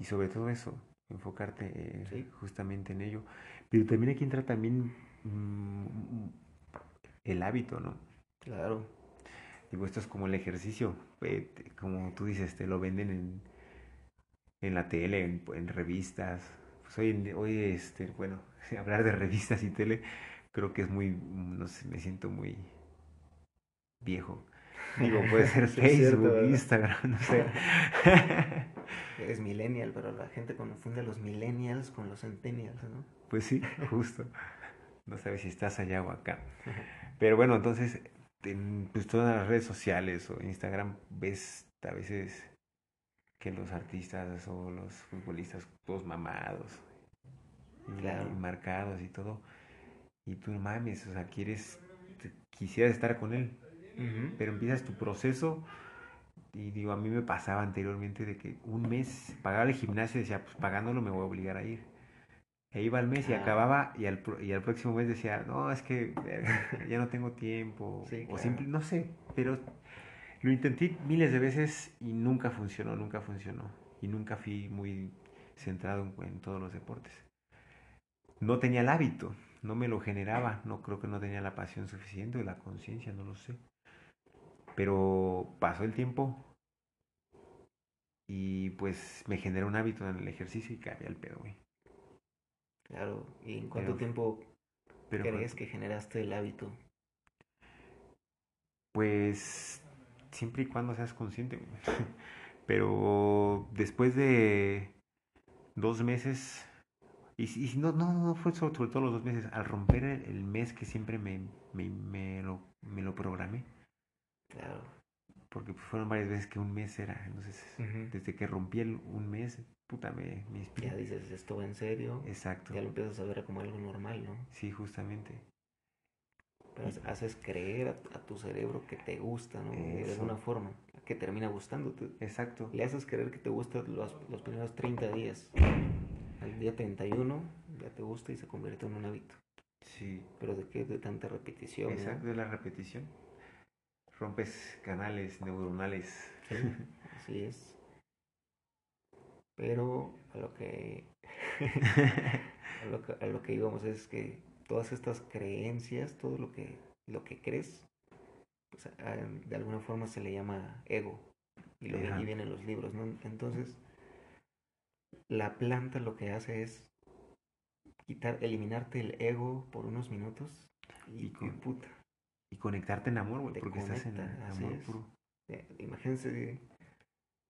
Y sobre todo eso, enfocarte eh, justamente en ello. Pero también aquí entra también mm, el hábito, ¿no? Claro Digo, esto es como el ejercicio, eh, como tú dices, te lo venden en, en la tele, en, revistas. Pues hoy, hoy, este, bueno, <laughs> hablar de revistas y tele creo que es muy, no sé, me siento muy viejo. Digo, puede ser <laughs> Facebook, Instagram, no sé. <laughs> Eres millennial, pero la gente confunde a los millennials con los centennials, ¿no? Pues sí, justo. No sabes si estás allá o acá. Pero bueno, entonces en pues, todas las redes sociales o Instagram ves a veces que los artistas o los futbolistas todos mamados y, marcados y todo y tú mames o sea quieres quisieras estar con él pero empiezas tu proceso y digo a mí me pasaba anteriormente de que un mes pagaba el gimnasio y decía pues pagándolo me voy a obligar a ir e iba al mes y acababa y al, y al próximo mes decía, no, es que <laughs> ya no tengo tiempo. O simple, no sé, pero lo intenté miles de veces y nunca funcionó, nunca funcionó. Y nunca fui muy centrado en, todos los deportes. No tenía el hábito, no me lo generaba, no creo que no tenía la pasión suficiente o la conciencia, no lo sé. Pero pasó el tiempo y pues me generó un hábito en el ejercicio y cambié el pedo, güey. Claro, ¿y en cuánto tiempo crees que generaste el hábito? Pues siempre y cuando seas consciente. <laughs> Pero después de dos meses, y, y no, no, no fue sobre, todo los dos meses, al romper el, mes que siempre me, me, me, lo, me lo programé. Claro. Porque fueron varias veces que un mes era. Entonces, desde que rompí el un mes, puta, me, me Ya dices, esto en serio. Exacto. Ya lo empiezas a ver como algo normal, ¿no? Sí, justamente. Pero haces creer a, tu cerebro que te gusta, ¿no? De alguna forma, que termina gustándote. Exacto. Le haces creer que te gusta los, los primeros 30 días. Al día 31 ya te gusta y se convierte en un hábito. Sí. Pero de qué? De tanta repetición. Exacto, de la repetición. Rompes canales neuronales. Sí, así es. Pero a lo que a, lo que, a lo que íbamos es que todas estas creencias, todo lo que, lo que crees, pues, de alguna forma se le llama ego. Y lo de vienen los libros, ¿no? Entonces, la planta lo que hace es quitar, eliminarte el ego por unos minutos y, puta. Y conectarte en amor, güey, porque estás en amor puro. Imagínense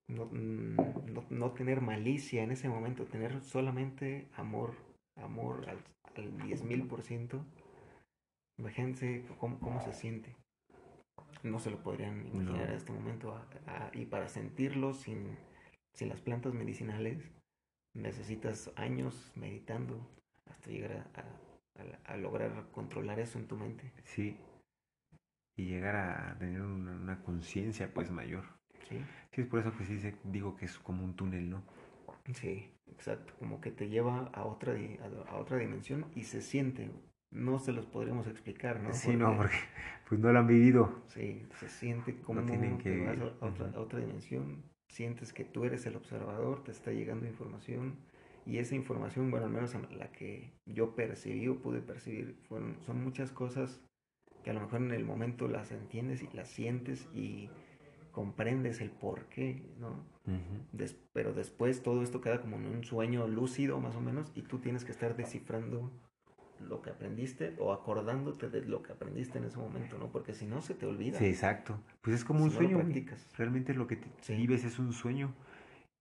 no, no, no, tener malicia en ese momento, tener solamente amor, amor al, al 10.000 por ciento. Imagínense cómo, cómo, se siente. No se lo podrían imaginar en este momento. y para sentirlo sin, sin las plantas medicinales, necesitas años meditando hasta llegar a, a, lograr controlar eso en tu mente. Sí. Y llegar a tener una, una conciencia pues mayor. Sí. Sí, es por eso que sí digo que es como un túnel, ¿no? Sí, exacto. Como que te lleva a otra, a, otra dimensión y se siente. No se los podríamos explicar, ¿no? Sí, no, porque pues no lo han vivido. Sí, se siente como tienen que... te vas a otra, a otra dimensión. Sientes que tú eres el observador, te está llegando información y esa información, bueno, al menos la que yo percibí o pude percibir, fueron, son muchas cosas que a lo mejor en el momento las entiendes y las sientes y comprendes el por qué, ¿no? pero después todo esto queda como en un sueño lúcido más o menos y tú tienes que estar descifrando lo que aprendiste o acordándote de lo que aprendiste en ese momento, ¿no? Porque si no se te olvida. Sí, exacto. Pues es como un sueño. Realmente lo que vives es un sueño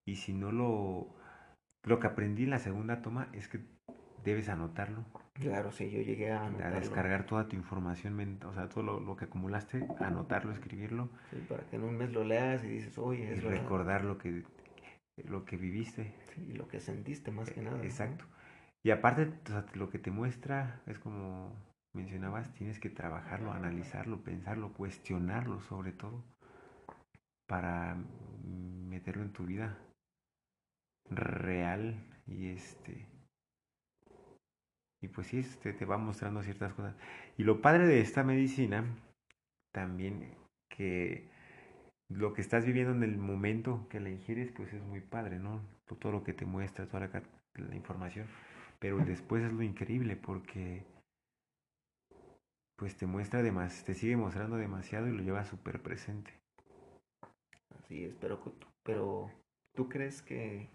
y si no lo lo que aprendí en la segunda toma es que debes anotarlo. Claro, sí, yo llegué a anotarlo. A descargar toda tu información, o sea, todo lo, que acumulaste, anotarlo, escribirlo. Sí, para que en un mes lo leas y dices, oye, es Y recordar lo que, lo que viviste. Sí, y lo que sentiste más que nada. Exacto. Y aparte, o sea, lo que te muestra es como mencionabas, tienes que trabajarlo, analizarlo, pensarlo, cuestionarlo sobre todo, para meterlo en tu vida real y este y pues sí, este, te va mostrando ciertas cosas. Y lo padre de esta medicina, también que lo que estás viviendo en el momento que la ingieres, pues es muy padre, ¿no? Todo lo que te muestra, toda la, información. Pero después es lo increíble porque pues te muestra demasiado, te sigue mostrando demasiado y lo lleva súper presente. Así es, pero ¿tú crees que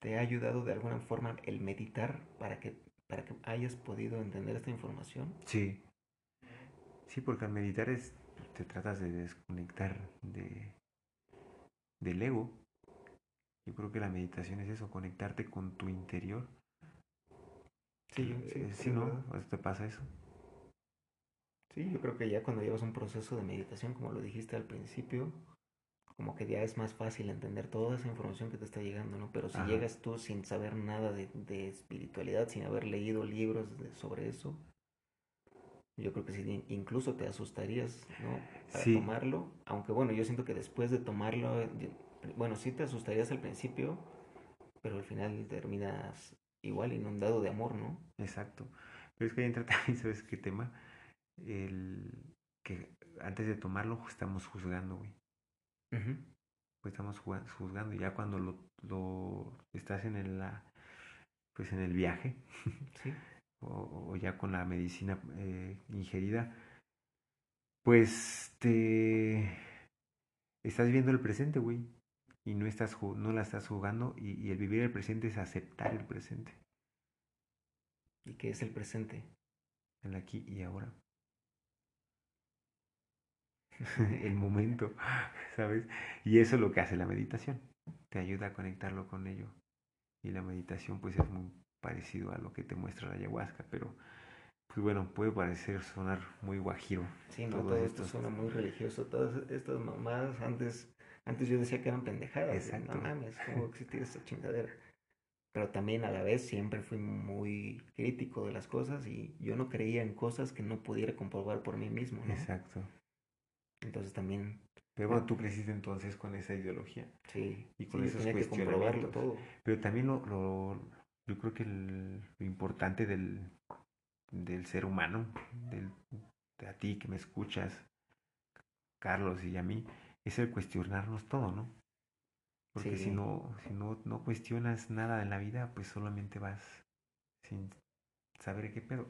te ha ayudado de alguna forma el meditar para que para que hayas podido entender esta información? Sí. Sí, porque al meditar es, te tratas de desconectar de, del ego. Yo creo que la meditación es eso, conectarte con tu interior. Sí, sí, eh, sí, ¿no? ¿Te pasa eso? Sí, yo creo que ya cuando llevas un proceso de meditación, como lo dijiste al principio, como que ya es más fácil entender toda esa información que te está llegando, ¿no? Pero si llegas tú sin saber nada de, de espiritualidad, sin haber leído libros sobre eso, yo creo que sí, incluso te asustarías, ¿no? Para tomarlo, aunque bueno, yo siento que después de tomarlo, bueno, sí te asustarías al principio, pero al final terminas igual inundado de amor, ¿no? Exacto. Pero es que ahí entra <laughs> también, ¿sabes qué tema? El que antes de tomarlo estamos juzgando, güey. Pues estamos juzgando. Ya cuando lo, lo estás en el, pues en el viaje, <laughs> o, ya con la medicina eh, ingerida, pues te estás viendo el presente, güey. Y no, estás, no la estás jugando. Y, y el vivir el presente es aceptar el presente. ¿Y qué es el presente? El aquí y ahora. <laughs> el momento, ¿sabes? Y eso es lo que hace la meditación, te ayuda a conectarlo con ello. Y la meditación pues es muy parecido a lo que te muestra la ayahuasca, pero pues bueno, puede parecer sonar muy guajiro. Sí, no, todo, esto suena muy religioso, todas estas mamadas antes, antes yo decía que eran pendejadas. Exacto. No mames, ¿cómo existir esta chingadera? pero también a la vez siempre fui muy crítico de las cosas y yo no creía en cosas que no pudiera comprobar por mí mismo, ¿no? Exacto. Entonces también, Pero bueno, tú creciste entonces con esa ideología. sí, Y con sí, esos tenía que comprobarlo todo. Pero también lo, lo- yo creo que el- lo importante del, del ser humano, del, de a ti que me escuchas, Carlos y a mí, es el cuestionarnos todo, ¿no? Porque Sí. si no, si no, no cuestionas nada en la vida, pues solamente vas sin saber qué pedo.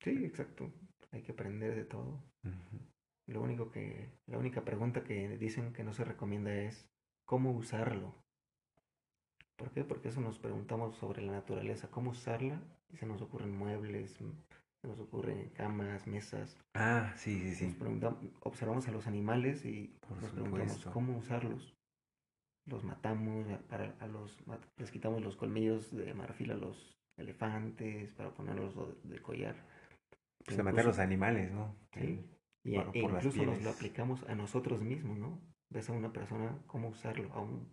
Sí, exacto. Hay que aprender de todo. Ujú. Lo único que, la única pregunta que dicen que no se recomienda es cómo usarlo. ¿Por qué? Porque eso nos preguntamos sobre la naturaleza, cómo usarla y se nos ocurren muebles, m- se nos ocurren camas, mesas. Ah, sí, sí, Nos sí. preguntamos, observamos a los animales y Por nos preguntamos cómo usarlos. Los matamos, para, a los, les quitamos los colmillos de marfil a los elefantes para ponerlos de, de collar. Pues de matar a los animales, ¿no? Sí. Y, Bueno, e incluso nos lo aplicamos a nosotros mismos, ¿no? Ves a una persona cómo usarlo, a un,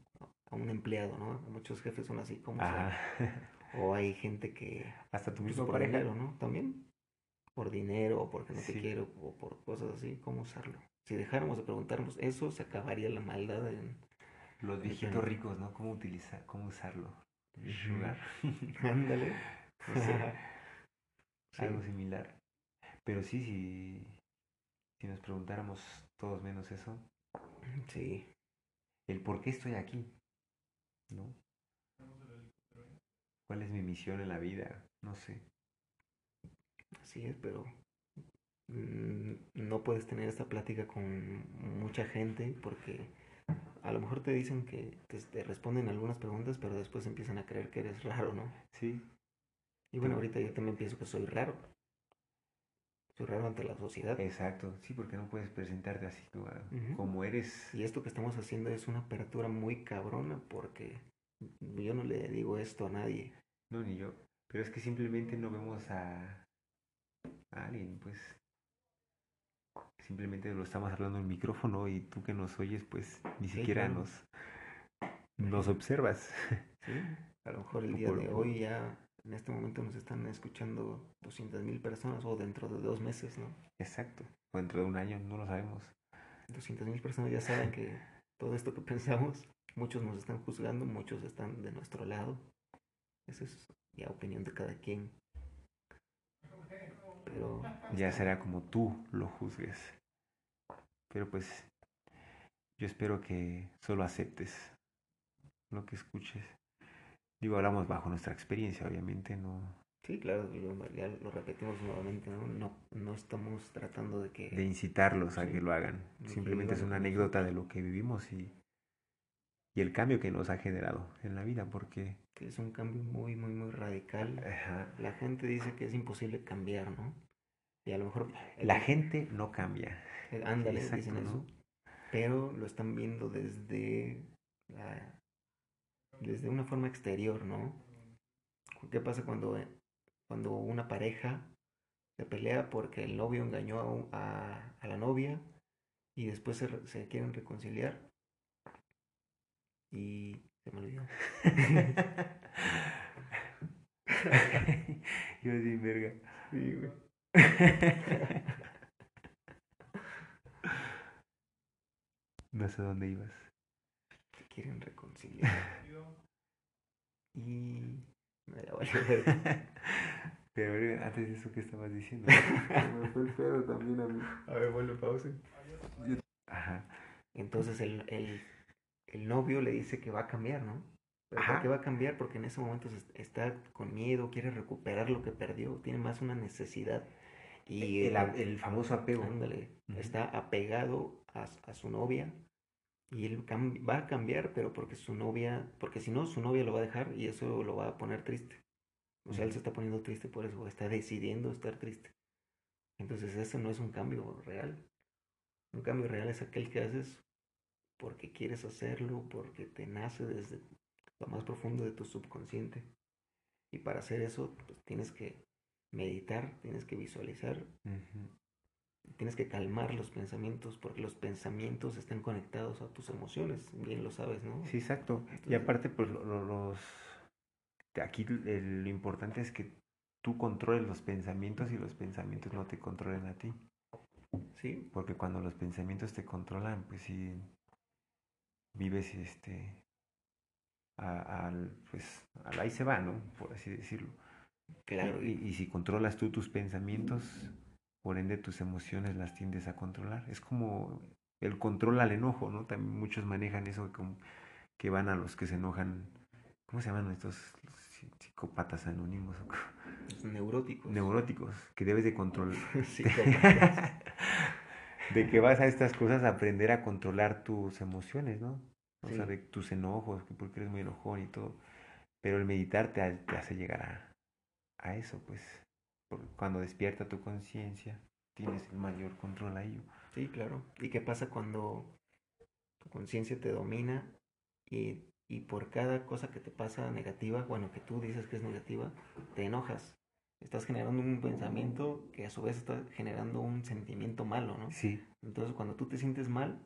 a un empleado, ¿no? Muchos jefes son así, cómo usarlo. Ajá. <laughs> O hay gente que, Hasta tu pues, misma por pareja. dinero, ¿no? También. Por dinero, o porque no te Sí. quiero, o por cosas así, cómo usarlo. Si dejáramos de preguntarnos eso, se acabaría la maldad en... Los viejitos ricos, ¿no? ¿Cómo utilizar, cómo usarlo? Sugar. <laughs> Ándale. Sé, <laughs> Sí. algo similar. Pero sí, si, si nos preguntáramos todos menos eso, <clears throat> Sí. el por qué estoy aquí, ¿no? ¿Cuál es mi misión en la vida? No sé. Así es, pero mm, no puedes tener esta plática con mucha gente porque a lo mejor te dicen que te, te responden algunas preguntas, pero después empiezan a creer que eres raro, ¿no? Sí. Y bueno, ahorita yo también pienso que soy raro. Raro ante la sociedad. Exacto. Sí, porque no puedes presentarte así como, eres. Y esto que estamos haciendo es una apertura muy cabrona porque yo no le digo esto a nadie. No, ni yo. Pero es que simplemente no vemos a, a alguien, pues. Simplemente lo estamos hablando en el micrófono y tú que nos oyes, pues ni Sí, siquiera claro. nos, nos observas. ¿sí? <laughs> A lo mejor el día de hoy ya, en este momento nos están escuchando 200 mil personas o dentro de dos meses, ¿no? Exacto. O dentro de un año, no lo sabemos. 200 mil personas ya saben que todo esto que pensamos, muchos nos están juzgando, muchos están de nuestro lado. Esa es ya opinión de cada quien. Pero Ya será como tú lo juzgues. Pero pues yo espero que solo aceptes lo que escuches. Digo, hablamos bajo nuestra experiencia, obviamente, no sí, claro, lo- ya lo repetimos nuevamente, ¿no? No, no estamos tratando de que... de incitarlos a que lo hagan. Simplemente es una anécdota de lo que vivimos y, y el cambio que nos ha generado en la vida, porque que es un cambio muy, muy, muy radical. ajá, La gente dice que es imposible cambiar, ¿no? Y a lo mejor... la gente no cambia. Eh, Ándale, Exacto, dicen ¿no? eso. Pero lo están viendo desde la- desde una forma exterior, ¿no? ¿Qué pasa cuando, cuando una pareja se pelea porque el novio engañó a, a- a la novia y después se, se quieren reconciliar? Y se me olvidó. <laughs> Yo verga. Sí, güey. <laughs> No sé dónde ibas. Quieren reconciliar. <laughs> Y... me la valió verga. <laughs> Pero verga, antes de eso, ¿qué estabas diciendo? Me fue el pedo también a mí. A ver, vuelve pausa. Ajá. Entonces el, el, el novio le dice que va a cambiar, ¿no? ¿Pero Ajá. ¿Por qué va a cambiar? Porque en ese momento está con miedo, quiere recuperar lo que perdió, tiene más una necesidad. Y El, a- el famoso apego. ándale, Ujú. está apegado a, a su novia y él va a cambiar, pero porque su novia, porque si no, su novia lo va a dejar y eso lo va a poner triste. O sea, él se está poniendo triste por eso, está decidiendo estar triste. Entonces, eso no es un cambio real. Un cambio real es aquel que haces porque quieres hacerlo, porque te nace desde lo más profundo de tu subconsciente. Y para hacer eso, pues, tienes que meditar, tienes que visualizar. Tienes que calmar los pensamientos, porque los pensamientos están conectados a tus emociones, bien lo sabes, ¿no? Sí, exacto. Y aparte, pues lo- lo- los, aquí lo importante es que tú controles los pensamientos y los pensamientos no te controlen a ti. Sí. Porque cuando los pensamientos te controlan, pues sí, vives este, al, pues, al ahí se va, ¿no? Por así decirlo. Claro. Y, y, si controlas tú tus pensamientos, por ende tus emociones las tiendes a controlar. Es como el control al enojo, ¿no? También muchos manejan eso como que van a los que se enojan, ¿cómo se llaman estos psicópatas anónimos? <laughs> Neuróticos. Neuróticos, que debes de controlar. <laughs> <laughs> de que vas a estas cosas a aprender a controlar tus emociones, ¿no? O sea, de tus enojos, porque eres muy enojón y todo. Pero el meditar te, hace llegar a, a eso, pues. Cuando despierta tu conciencia, tienes el mayor control a ello. Sí, claro. ¿Y qué pasa cuando tu conciencia te domina y, y por cada cosa que te pasa negativa, bueno, que tú dices que es negativa, te enojas? Estás generando un pensamiento que a su vez está generando un sentimiento malo, ¿no? Sí. Entonces, cuando tú te sientes mal,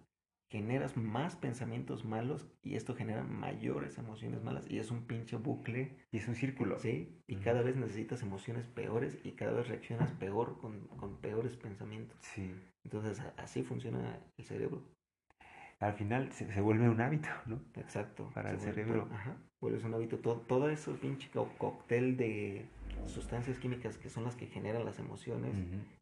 generas más pensamientos malos y esto genera mayores emociones malas y es un pinche bucle. Y es un círculo. Sí, y cada vez necesitas emociones peores y cada vez reaccionas peor con, con peores pensamientos. Sí. Entonces así funciona el cerebro. Al final se, se vuelve un hábito, ¿no? Exacto. Para el cerebro. Ajá. Vuelve un hábito. Todo, todo eso pinche cóctel de sustancias químicas que son las que generan las emociones.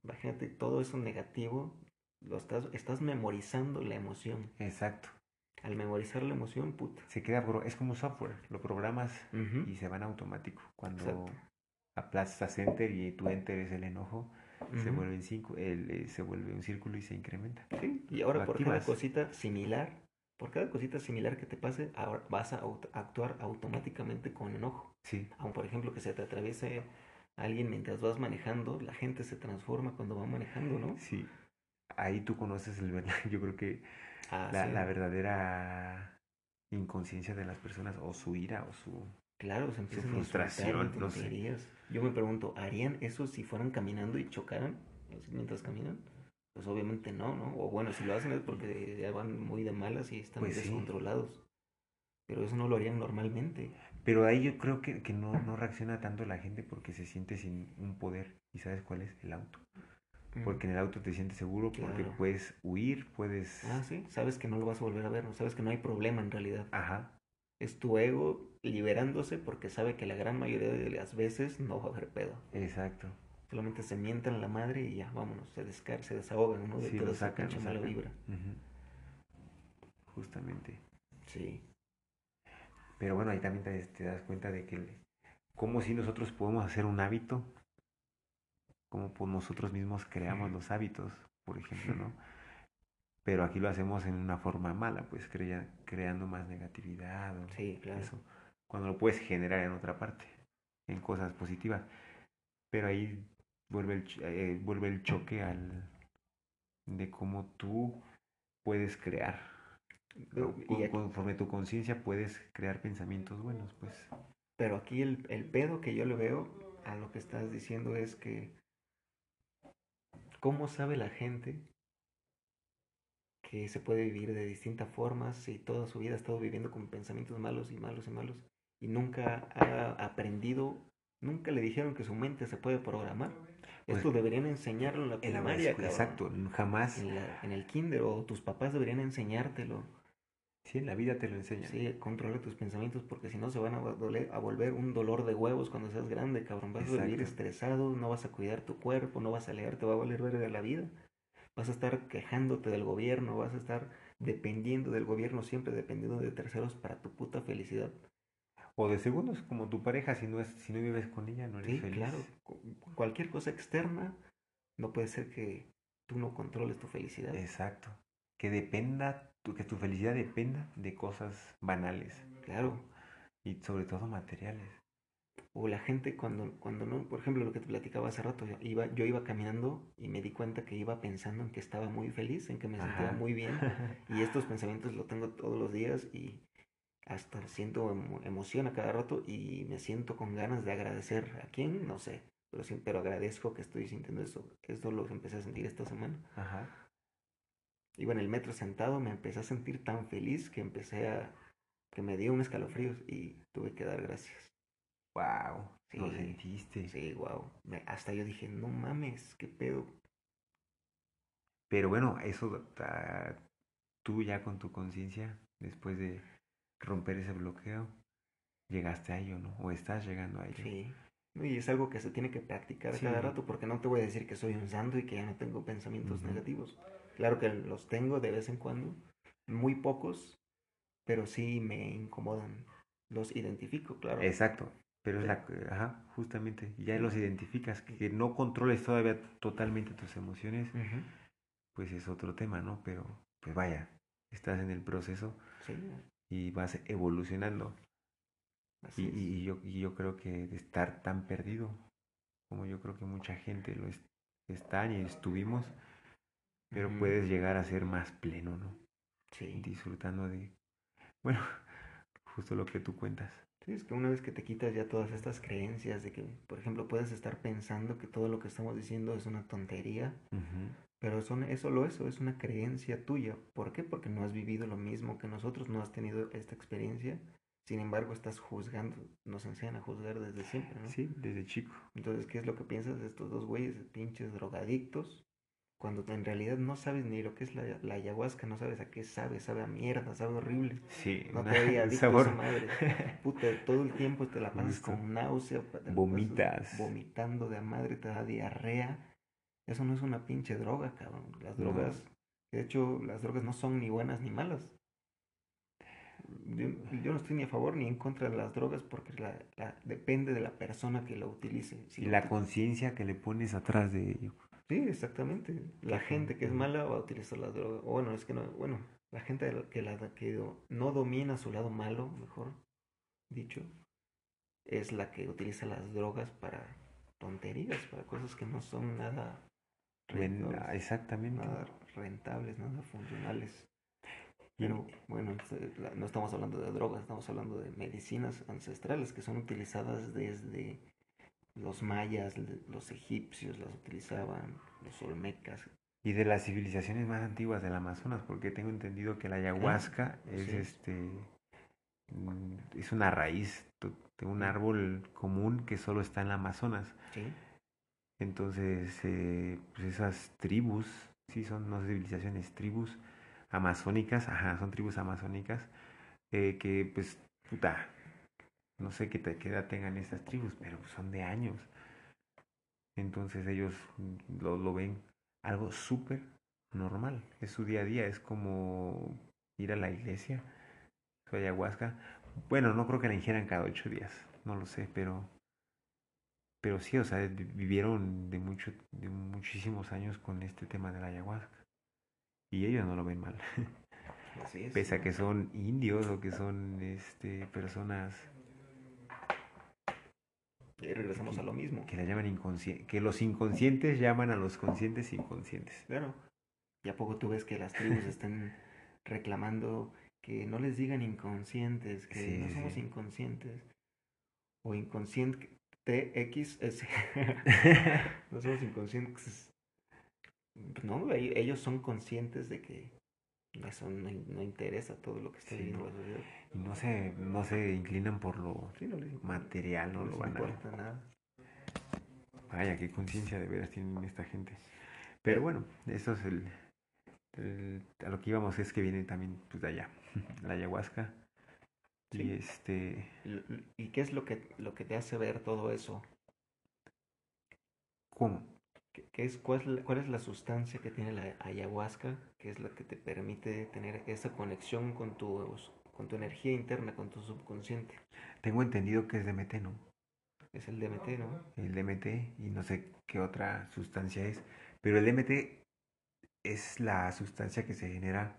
Imagínate todo eso negativo lo estás, estás memorizando la emoción. Exacto. Al memorizar la emoción, puta. Se queda, es como software, lo programas y se va en automático. Cuando aplastas enter y tu enter es el enojo, se, vuelve en cinco, el, eh, se vuelve un círculo y se incrementa. Sí, y ahora por cada cosita similar, por cada cosita similar que te pase, ahora vas a actuar automáticamente con enojo. Sí. Aun por ejemplo que se te atraviese alguien mientras vas manejando, la gente se transforma cuando va manejando, ¿no? Sí ahí tú conoces el <laughs> yo creo que ah, la, verdadera inconsciencia de las personas o su ira o su claro se su frustración no sé. yo me pregunto harían eso si fueran caminando y chocaran mientras caminan pues obviamente no no o bueno si lo hacen es porque ya van muy de malas y están pues descontrolados. Pero eso no lo harían normalmente. Pero ahí yo creo que, que no, no reacciona tanto la gente porque se siente sin un poder. Y sabes cuál es el auto porque en el auto te sientes seguro, porque puedes huir, puedes... Ah, sí, sabes que no lo vas a volver a ver, sabes que no hay problema en realidad. Ajá. Es tu ego liberándose porque sabe que la gran mayoría de las veces no va a haber pedo. Exacto. Solamente se mientan la madre y ya, vámonos, se descar se desahogan, ¿no? De sí, toda esa cancha mala vibra. Justamente. Sí. Pero bueno, ahí también te, te das cuenta de que como si nosotros podemos hacer un hábito como pues nosotros mismos creamos los hábitos, por ejemplo, ¿no? <laughs> Pero aquí lo hacemos en una forma mala, pues crea, creando más negatividad. sí, claro. Eso, cuando lo puedes generar en otra parte, en cosas positivas. Pero ahí vuelve el, eh, vuelve el choque al de cómo tú puedes crear. Y conforme tu conciencia puedes crear pensamientos buenos, pues. Pero aquí el, el pedo que yo le veo a lo que estás diciendo es que ¿Cómo sabe la gente que se puede vivir de distintas formas si toda su vida ha estado viviendo con pensamientos malos y malos y malos y nunca ha aprendido, nunca le dijeron que su mente se puede programar? Pues Esto deberían enseñarlo en la primaria, Exacto, jamás. En, en, el kinder o tus papás deberían enseñártelo. Sí, la vida te lo enseñan. Sí, controla tus pensamientos porque si no se van a, a volver un dolor de huevos cuando seas grande, cabrón. Vas a vivir estresado, no vas a cuidar tu cuerpo, no vas a leer, te va a valer verga la vida. Vas a estar quejándote del gobierno, vas a estar dependiendo del gobierno, siempre dependiendo de terceros para tu puta felicidad. O de segundos, como tu pareja, si no, es, si no vives con ella, no eres sí, feliz. claro. Cualquier cosa externa no puede ser que tú no controles tu felicidad. Exacto. Que dependa que tu felicidad dependa de cosas banales. Claro. Y sobre todo materiales. O la gente cuando, cuando no, por ejemplo, lo que te platicaba hace rato, iba, yo iba caminando y me di cuenta que iba pensando en que estaba muy feliz, en que me sentía muy bien. y <laughs> estos pensamientos los tengo todos los días y hasta siento emoción a cada rato y me siento con ganas de agradecer a quién, no sé, pero, pero agradezco que estoy sintiendo eso. Esto lo empecé a sentir esta semana. Ajá iba en el metro sentado, me empecé a sentir tan feliz que empecé a, que me dio un escalofrío y tuve que dar gracias. Wow, lo sentiste. Sí, wow. Hasta yo dije, no mames, qué pedo. Pero bueno, eso ah, tú ya con tu conciencia, después de romper ese bloqueo, llegaste a ello, ¿no? O estás llegando a ello. Sí. Y es algo que se tiene que practicar Sí. cada rato, porque no te voy a decir que soy un santo y que ya no tengo pensamientos negativos. Claro que los tengo de vez en cuando, muy pocos, pero sí me incomodan. Los identifico, claro. Exacto. Pero es la, ajá, justamente, ya los identificas, que no controles todavía totalmente tus emociones, pues es otro tema, ¿no? Pero, pues vaya, estás en el proceso Sí, y vas evolucionando. así Y, es. y- yo, y yo creo que de estar tan perdido, como yo creo que mucha gente lo es, están y estuvimos, pero puedes llegar a ser más pleno, ¿no? Sí. Disfrutando de, bueno, justo lo que tú cuentas. Sí, es que una vez que te quitas ya todas estas creencias de que, por ejemplo, puedes estar pensando que todo lo que estamos diciendo es una tontería, pero son, es solo eso, es una creencia tuya. ¿Por qué? Porque no has vivido lo mismo que nosotros, no has tenido esta experiencia, sin embargo estás juzgando, nos enseñan a juzgar desde siempre, ¿no? Sí, desde chico. Entonces, ¿qué es lo que piensas de estos dos güeyes, pinches drogadictos? Cuando en realidad no sabes ni lo que es la, la ayahuasca, no sabes a qué sabe, sabe a mierda, sabe horrible. Sí, No <laughs> te haría el adicto a sabor. esa madre. Puta, todo el tiempo te la pasas con náusea. la Vomitas. Vomitando de a madre, te da diarrea. Eso no es una pinche droga, cabrón. Las No. drogas, de hecho, las drogas no son ni buenas ni malas. Yo, yo no estoy ni a favor ni en contra de las drogas porque la, la- depende de la persona que lo utilice. Si Y la conciencia que le pones atrás de ello. Sí, exactamente. La gente que es mala va a utilizar las drogas. O bueno, es que no, bueno, la gente que, la, que no domina su lado malo, mejor dicho, es la que utiliza las drogas para tonterías, para cosas que no son nada rentables, ah, exactamente. nada rentables, nada funcionales. Pero bueno, no estamos hablando de drogas, estamos hablando de medicinas ancestrales que son utilizadas desde los mayas, los egipcios las utilizaban, los olmecas. Y de las civilizaciones más antiguas del Amazonas, porque tengo entendido que la ayahuasca es sí. este mm, es una raíz de un árbol común que solo está en el Amazonas. ¿sí? Entonces, eh, pues esas tribus, sí son no civilizaciones, tribus amazónicas, ajá, son tribus amazónicas, eh, que pues, puta, no sé qué, qué edad tengan estas tribus, pero son de años. Entonces ellos mm, lo, lo ven algo súper normal, es su día a día, es como ir a la iglesia, su ayahuasca. Bueno, no creo que la ingieran cada ocho días, no lo sé, pero pero sí, o sea, vi- vivieron de mucho, de muchísimos años con este tema de la ayahuasca. Y ellos no lo ven mal. Así es. Pese a que son indios o que son este personas Y regresamos a lo mismo. que la llaman que los inconscientes llaman a los conscientes inconscientes. Claro. ¿Y a poco tú ves que las tribus <laughs> están reclamando que no les digan inconscientes, que Sí, no somos sí. inconscientes? O inconsciente TXS. <laughs> <laughs> no somos inconscientes. No, ellos son conscientes de que eso no, no interesa todo lo que está Sí, viviendo no. la sociedad. Y no se, no se inclinan por lo Sí, no les importa. material, no lo les van a ver. importa nada. Vaya, qué conciencia de veras tienen esta gente. Pero bueno, eso es el, el- a lo que íbamos es que viene también pues de allá, <laughs> la ayahuasca. Y este, ¿Y qué es lo que, lo que te hace ver todo eso? ¿cómo? ¿Qué, qué es, cuál, es la, cuál es la sustancia que tiene la ayahuasca que es la que te permite tener esa conexión con tu, con tu energía interna, con tu subconsciente? Tengo entendido que es DMT, ¿no? Es el DMT, ¿no? El DMT y no sé qué otra sustancia es, pero el DMT es la sustancia que se genera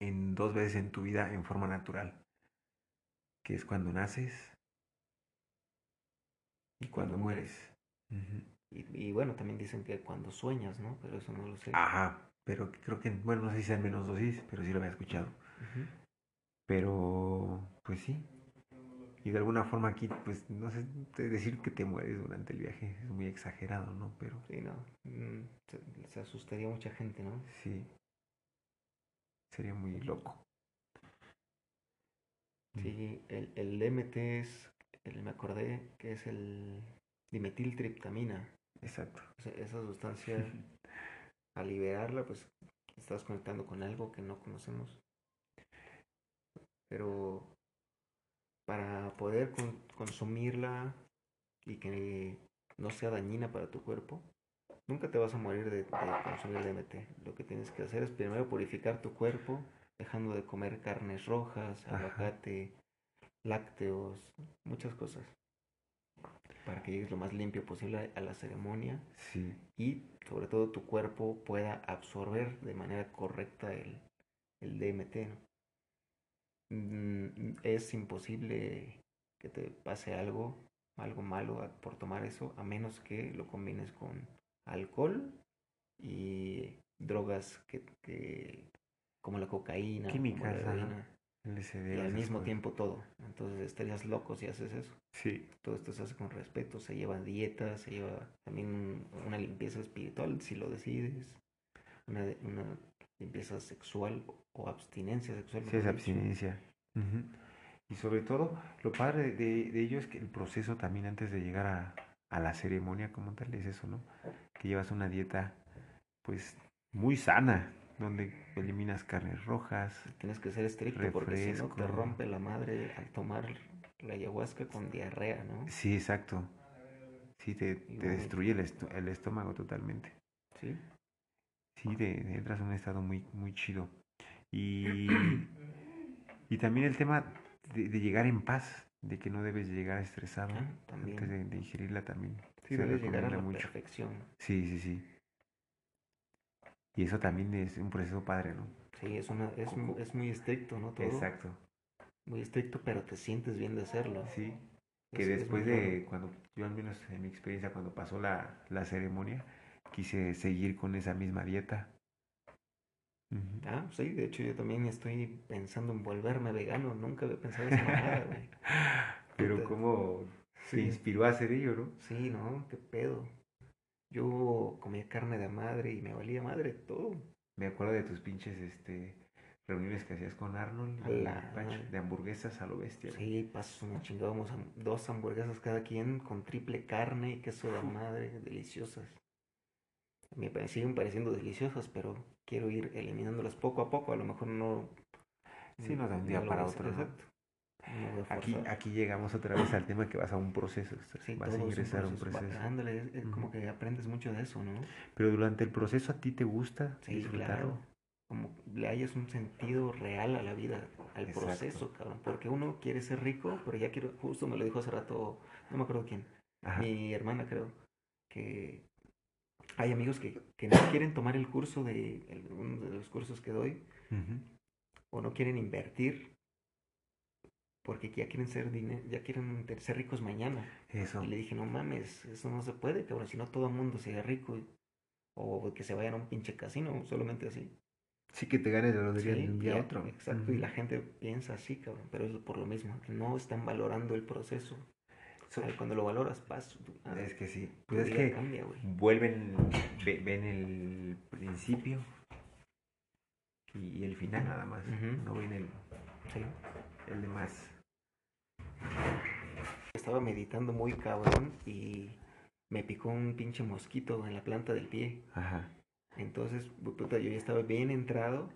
en dos veces en tu vida en forma natural, que es cuando naces y cuando mueres. Ujú. Y, y bueno, también dicen que cuando sueñas, ¿no? Pero eso no lo sé. Ajá, pero creo que, bueno, no sé si sea en menos dosis, pero sí lo había escuchado. Pero, pues sí. Y de alguna forma aquí, pues, no sé, de decir que te mueres durante el viaje es muy exagerado, ¿no? Pero Sí, no. mm, Se, se asustaría mucha gente, ¿no? sí. Sería muy loco. Sí, el, el DMT es, el, me acordé que es el dimetiltriptamina. Exacto. Esa sustancia, <laughs> al liberarla, pues estás conectando con algo que no conocemos. Pero para poder con- consumirla y que no sea dañina para tu cuerpo, nunca te vas a morir de, de consumir DMT. Lo que tienes que hacer es primero purificar tu cuerpo, dejando de comer carnes rojas, Ajá. aguacate, lácteos, muchas cosas. Para que llegues lo más limpio posible a la ceremonia Sí. y sobre todo tu cuerpo pueda absorber de manera correcta el, el DMT. ¿no? Mm, Es imposible que te pase algo, algo malo por tomar eso, a menos que lo combines con alcohol y drogas que, que- como la cocaína, como Químicas, la ajá. heroína, Y al mismo tiempo todo. Entonces estarías loco si haces eso. Sí. Todo esto se hace con respeto, se lleva dieta, se lleva también un- una limpieza espiritual si lo decides, una, limpieza sexual o abstinencia sexual. Sí, es abstinencia. Y sobre todo, lo padre de, de ello es que el proceso también antes de llegar a, a la ceremonia como tal es eso, ¿no? Que llevas una dieta pues muy sana, donde eliminas carnes rojas. Tienes que ser estricto porque si no te rompe la madre al tomar la ayahuasca con diarrea, ¿no? Sí, exacto. Sí, te, te destruye el, esto- el estómago totalmente. Sí. Sí, te, entras en un estado muy, muy chido. Y, <coughs> y también el tema de, de llegar en paz, de que no debes llegar estresado Ah, antes de, de ingerirla también. Sí, se debes llegar a la mucho. perfección. Sí, sí, sí. Y eso también es un proceso padre, ¿no? Sí, es, una, es, es muy estricto, ¿no? Todo. Exacto. Muy estricto, pero te sientes bien de hacerlo. Sí. Que Es- es después de, cuando, yo al menos en mi experiencia, cuando pasó la, la ceremonia, quise seguir con esa misma dieta. Ujú. Ah, sí, de hecho yo también estoy pensando en volverme vegano, nunca había pensado esa mamada, güey. <laughs> Pero cómo Sí. inspiró a hacer ello, ¿no? Sí, no, qué pedo. Yo comía carne de madre y me valía madre todo. Me acuerdo de tus pinches este, reuniones que hacías con Arnold A la Pancho, de hamburguesas a lo bestia. Sí, paso, nos chingábamos dos hamburguesas cada quien con triple carne y queso de madre, deliciosas. Me siguen pareciendo deliciosas, pero quiero ir eliminándolas poco a poco, a lo mejor no... Sí, no de un día para otro. Exacto. No Aquí, aquí llegamos otra vez al tema que vas a un proceso. Sí, vas a ingresar a un proceso. proceso. Va- Ándale, es- es como que aprendes mucho de eso, ¿no? Pero durante el proceso a ti te gusta Sí, disfrutarlo. claro. Como le hayas un sentido real a la vida, al Exacto. proceso, cabrón. Porque uno quiere ser rico, pero ya quiero, justo me lo dijo hace rato, no me acuerdo quién, Ajá. mi hermana creo, que hay amigos que, que no quieren tomar el curso de, el- uno de los cursos que doy, o no quieren invertir, porque ya quieren ser dine- ya quieren ser ricos mañana. Eso. Y le dije, no mames, eso no se puede, cabrón, si no todo el mundo sería rico. o que se vayan a un pinche casino, solamente así. Sí que te ganes la lotería Sí, de un día a otro. Exacto, y la gente piensa así, cabrón, pero es por lo mismo, que no están valorando el proceso. So- Ay, cuando lo valoras, ah, Es que sí. Pues es que cambia, vuelven, ve- ven el principio y el final nada más. No ven el, Sí. el demás. Estaba meditando muy cabrón y me picó un pinche mosquito en la planta del pie. Ajá. Entonces, puta, yo ya estaba bien entrado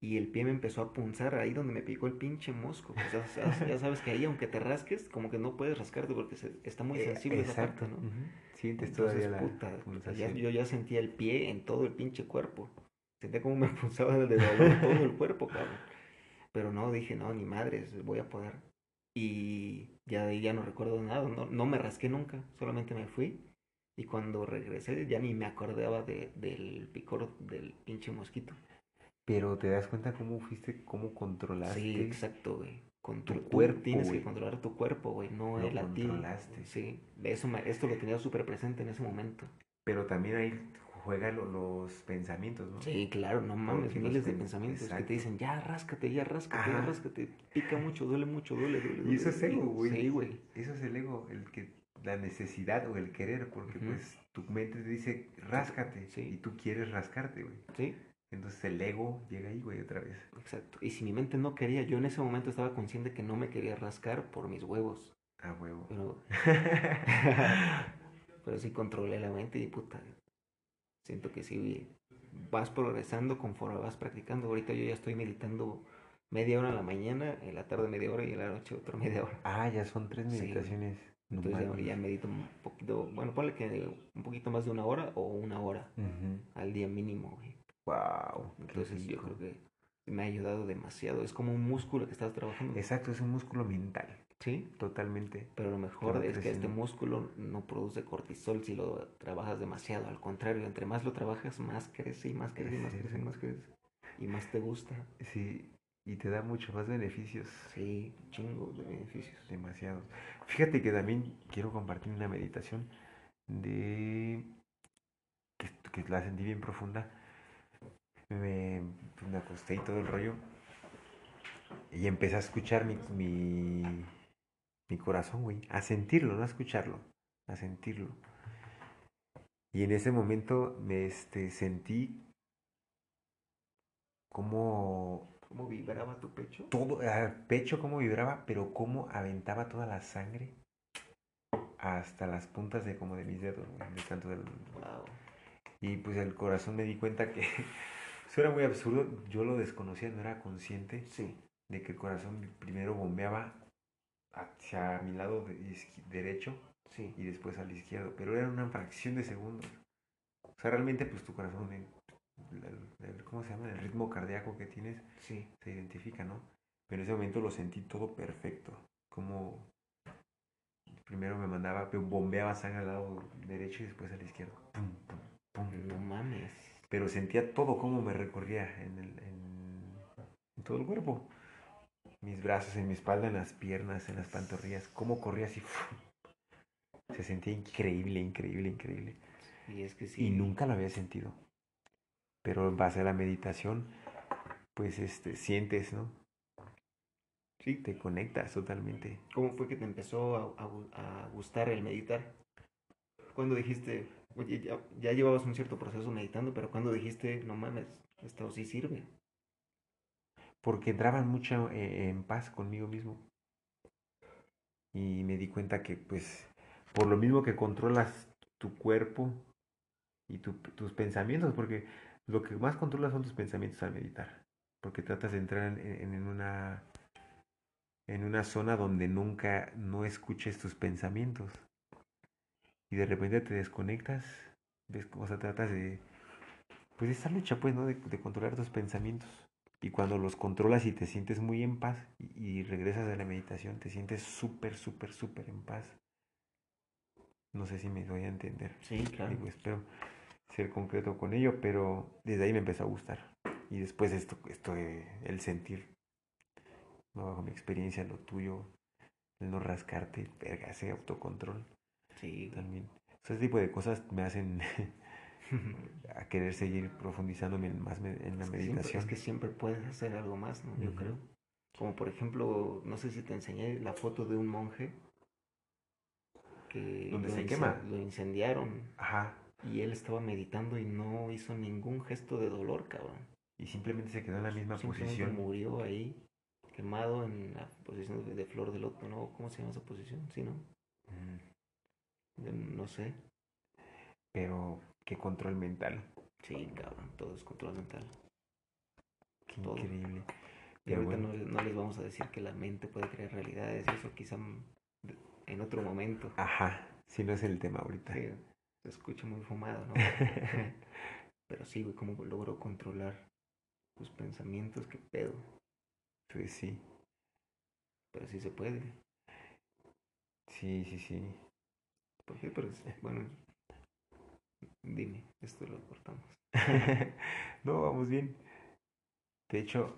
y el pie me empezó a punzar ahí donde me picó el pinche mosco. Pues ya, sabes que ahí, aunque te rasques, como que no puedes rascarte porque se- está muy Eh, sensible esa exacto. parte, ¿no? Sientes Entonces, todavía la puta, puta, ya- yo ya sentía el pie en todo el pinche cuerpo. Sentía como me <laughs> pulsaba de dolor todo el cuerpo, cabrón. Pero no, dije, no, ni madres, voy a poder. Y ya de ahí ya no recuerdo nada, no, no me rasqué nunca, solamente me fui. Y cuando regresé ya ni me acordaba de, del picor del pinche mosquito. Pero te das cuenta cómo fuiste, cómo controlaste. Sí, exacto, güey. Contro- tú cuerpo, Tienes güey. que controlar tu cuerpo, güey, no Lo el a ti. controlaste. Sí, eso me- esto lo tenía súper presente en ese momento. Pero también ahí juegan lo- los pensamientos, ¿no? Sí, claro, no mames, Porque miles de pen- pensamientos que te dicen, ya ráscate, ya ráscate, ya Ajá. ráscate, pica mucho, duele mucho, duele, duele. Y eso duele". es ego, güey. Sí, güey. Eso es el ego, el que la necesidad o el querer, porque pues tu mente te dice ráscate Sí. y tú quieres rascarte, güey. Sí, Entonces el ego llega ahí, güey, otra vez. exacto. Y si mi mente no quería, yo en ese momento estaba consciente que no me quería rascar por mis huevos. A huevo. Pero, <laughs> <laughs> pero sí controlé la mente y puta. Siento que sí vas progresando conforme vas practicando. Ahorita yo ya estoy meditando media hora en la mañana, en la tarde media hora y en la noche otra media hora. Ah, ya son tres meditaciones. Entonces ya, medito un poquito, bueno, ponle que un poquito más de una hora o una hora al día mínimo, güey. Wow. Entonces yo creo que me ha ayudado demasiado. Es como un músculo que estás trabajando. Exacto, es un músculo mental. Sí, Totalmente. pero lo mejor es que este músculo no produce cortisol si lo trabajas demasiado. Al contrario, entre más lo trabajas, más crece y más crece y más crece y más crece. Y más te gusta. Sí, y te da mucho más beneficios. Sí, chingo de beneficios. Demasiados. Fíjate que también quiero compartir una meditación de que, que la sentí bien profunda. Me, me acosté y todo el rollo. Y empecé a escuchar mi, mi, mi corazón, güey. A sentirlo, no a escucharlo. A sentirlo. Y en ese momento me este, sentí como ¿Cómo vibraba tu pecho? todo, el pecho cómo vibraba, pero cómo aventaba toda la sangre hasta las puntas de como de mis dedos, güey, de tanto del... Wow. Y pues el corazón me di cuenta que <laughs> eso era muy absurdo, yo lo desconocía, no era consciente Sí, de que el corazón primero bombeaba hacia mi lado de- derecho sí. y después al izquierdo, pero era una fracción de segundo. O sea, realmente pues tu corazón, el- el- el- ¿cómo se llama? El ritmo cardíaco que tienes Sí, se identifica, ¿no? Pero en ese momento lo sentí todo perfecto. Como primero me mandaba, bombeaba sangre al lado derecho y después al izquierdo. Pum, pum, pum, no mames. Pero sentía todo como me recorría en, el, en, en todo el cuerpo. Mis brazos, en mi espalda, en las piernas, en las pantorrillas. Cómo corría así. Se sentía increíble, increíble, increíble. Y es que sí. Y nunca lo había sentido. Pero en base a la meditación, pues este, sientes, ¿no? Sí. Te conectas totalmente. ¿Cómo fue que te empezó a, a gustar el meditar? Cuando dijiste, oye, ya, ya llevabas un cierto proceso meditando, pero cuando dijiste, no mames, esto sí sirve. Porque entraban mucho eh, en paz conmigo mismo. Y me di cuenta que, pues, por lo mismo que controlas tu cuerpo y tu- tus pensamientos, porque lo que más controlas son tus pensamientos al meditar. Porque tratas de entrar en, una en una zona donde nunca no escuches tus pensamientos. Y de repente te desconectas, ves, o sea, tratas de pues esa lucha, pues, ¿no? De controlar tus pensamientos. Y cuando los controlas y te sientes muy en paz y, regresas a la meditación, te sientes súper, súper, súper en paz. No sé si me doy a entender. Sí, claro. Digo, espero ser concreto con ello, pero desde ahí me empezó a gustar. Y después esto, esto de el sentir, ¿no? bajo mi experiencia, lo tuyo, el no rascarte, verga, ese autocontrol Sí, también. O sea, ese tipo de cosas me hacen <laughs> <laughs> a querer seguir profundizándome en más en la Es que siempre- meditación. es que siempre puedes hacer algo más, ¿no? Yo Ujú. creo. Como por ejemplo, no sé si te enseñé la foto de un monje que Donde se quema. Lo incendiaron Ajá. y él estaba meditando y no hizo ningún gesto de dolor, cabrón. Y simplemente se quedó en la misma Simplemente posición. murió ahí, quemado en la posición de, flor de loto, ¿no? ¿Cómo se llama esa posición? Sí, ¿no? Mm, no sé. Pero qué control mental. Sí, cabrón, todo es control mental. Qué Todo. increíble. Y Pero ahorita bueno, no, les- no les vamos a decir que la mente puede crear realidades, eso quizá en otro momento. Ajá. Si no es el tema ahorita. Sí, se escucha muy fumado, ¿no? <laughs> Pero sí, güey, cómo logro controlar tus pensamientos, qué pedo. Pues sí. Pero sí se puede. Sí, sí, sí. ¿Por qué? Pero bueno, dime, esto lo cortamos. <laughs> no, vamos bien. De hecho,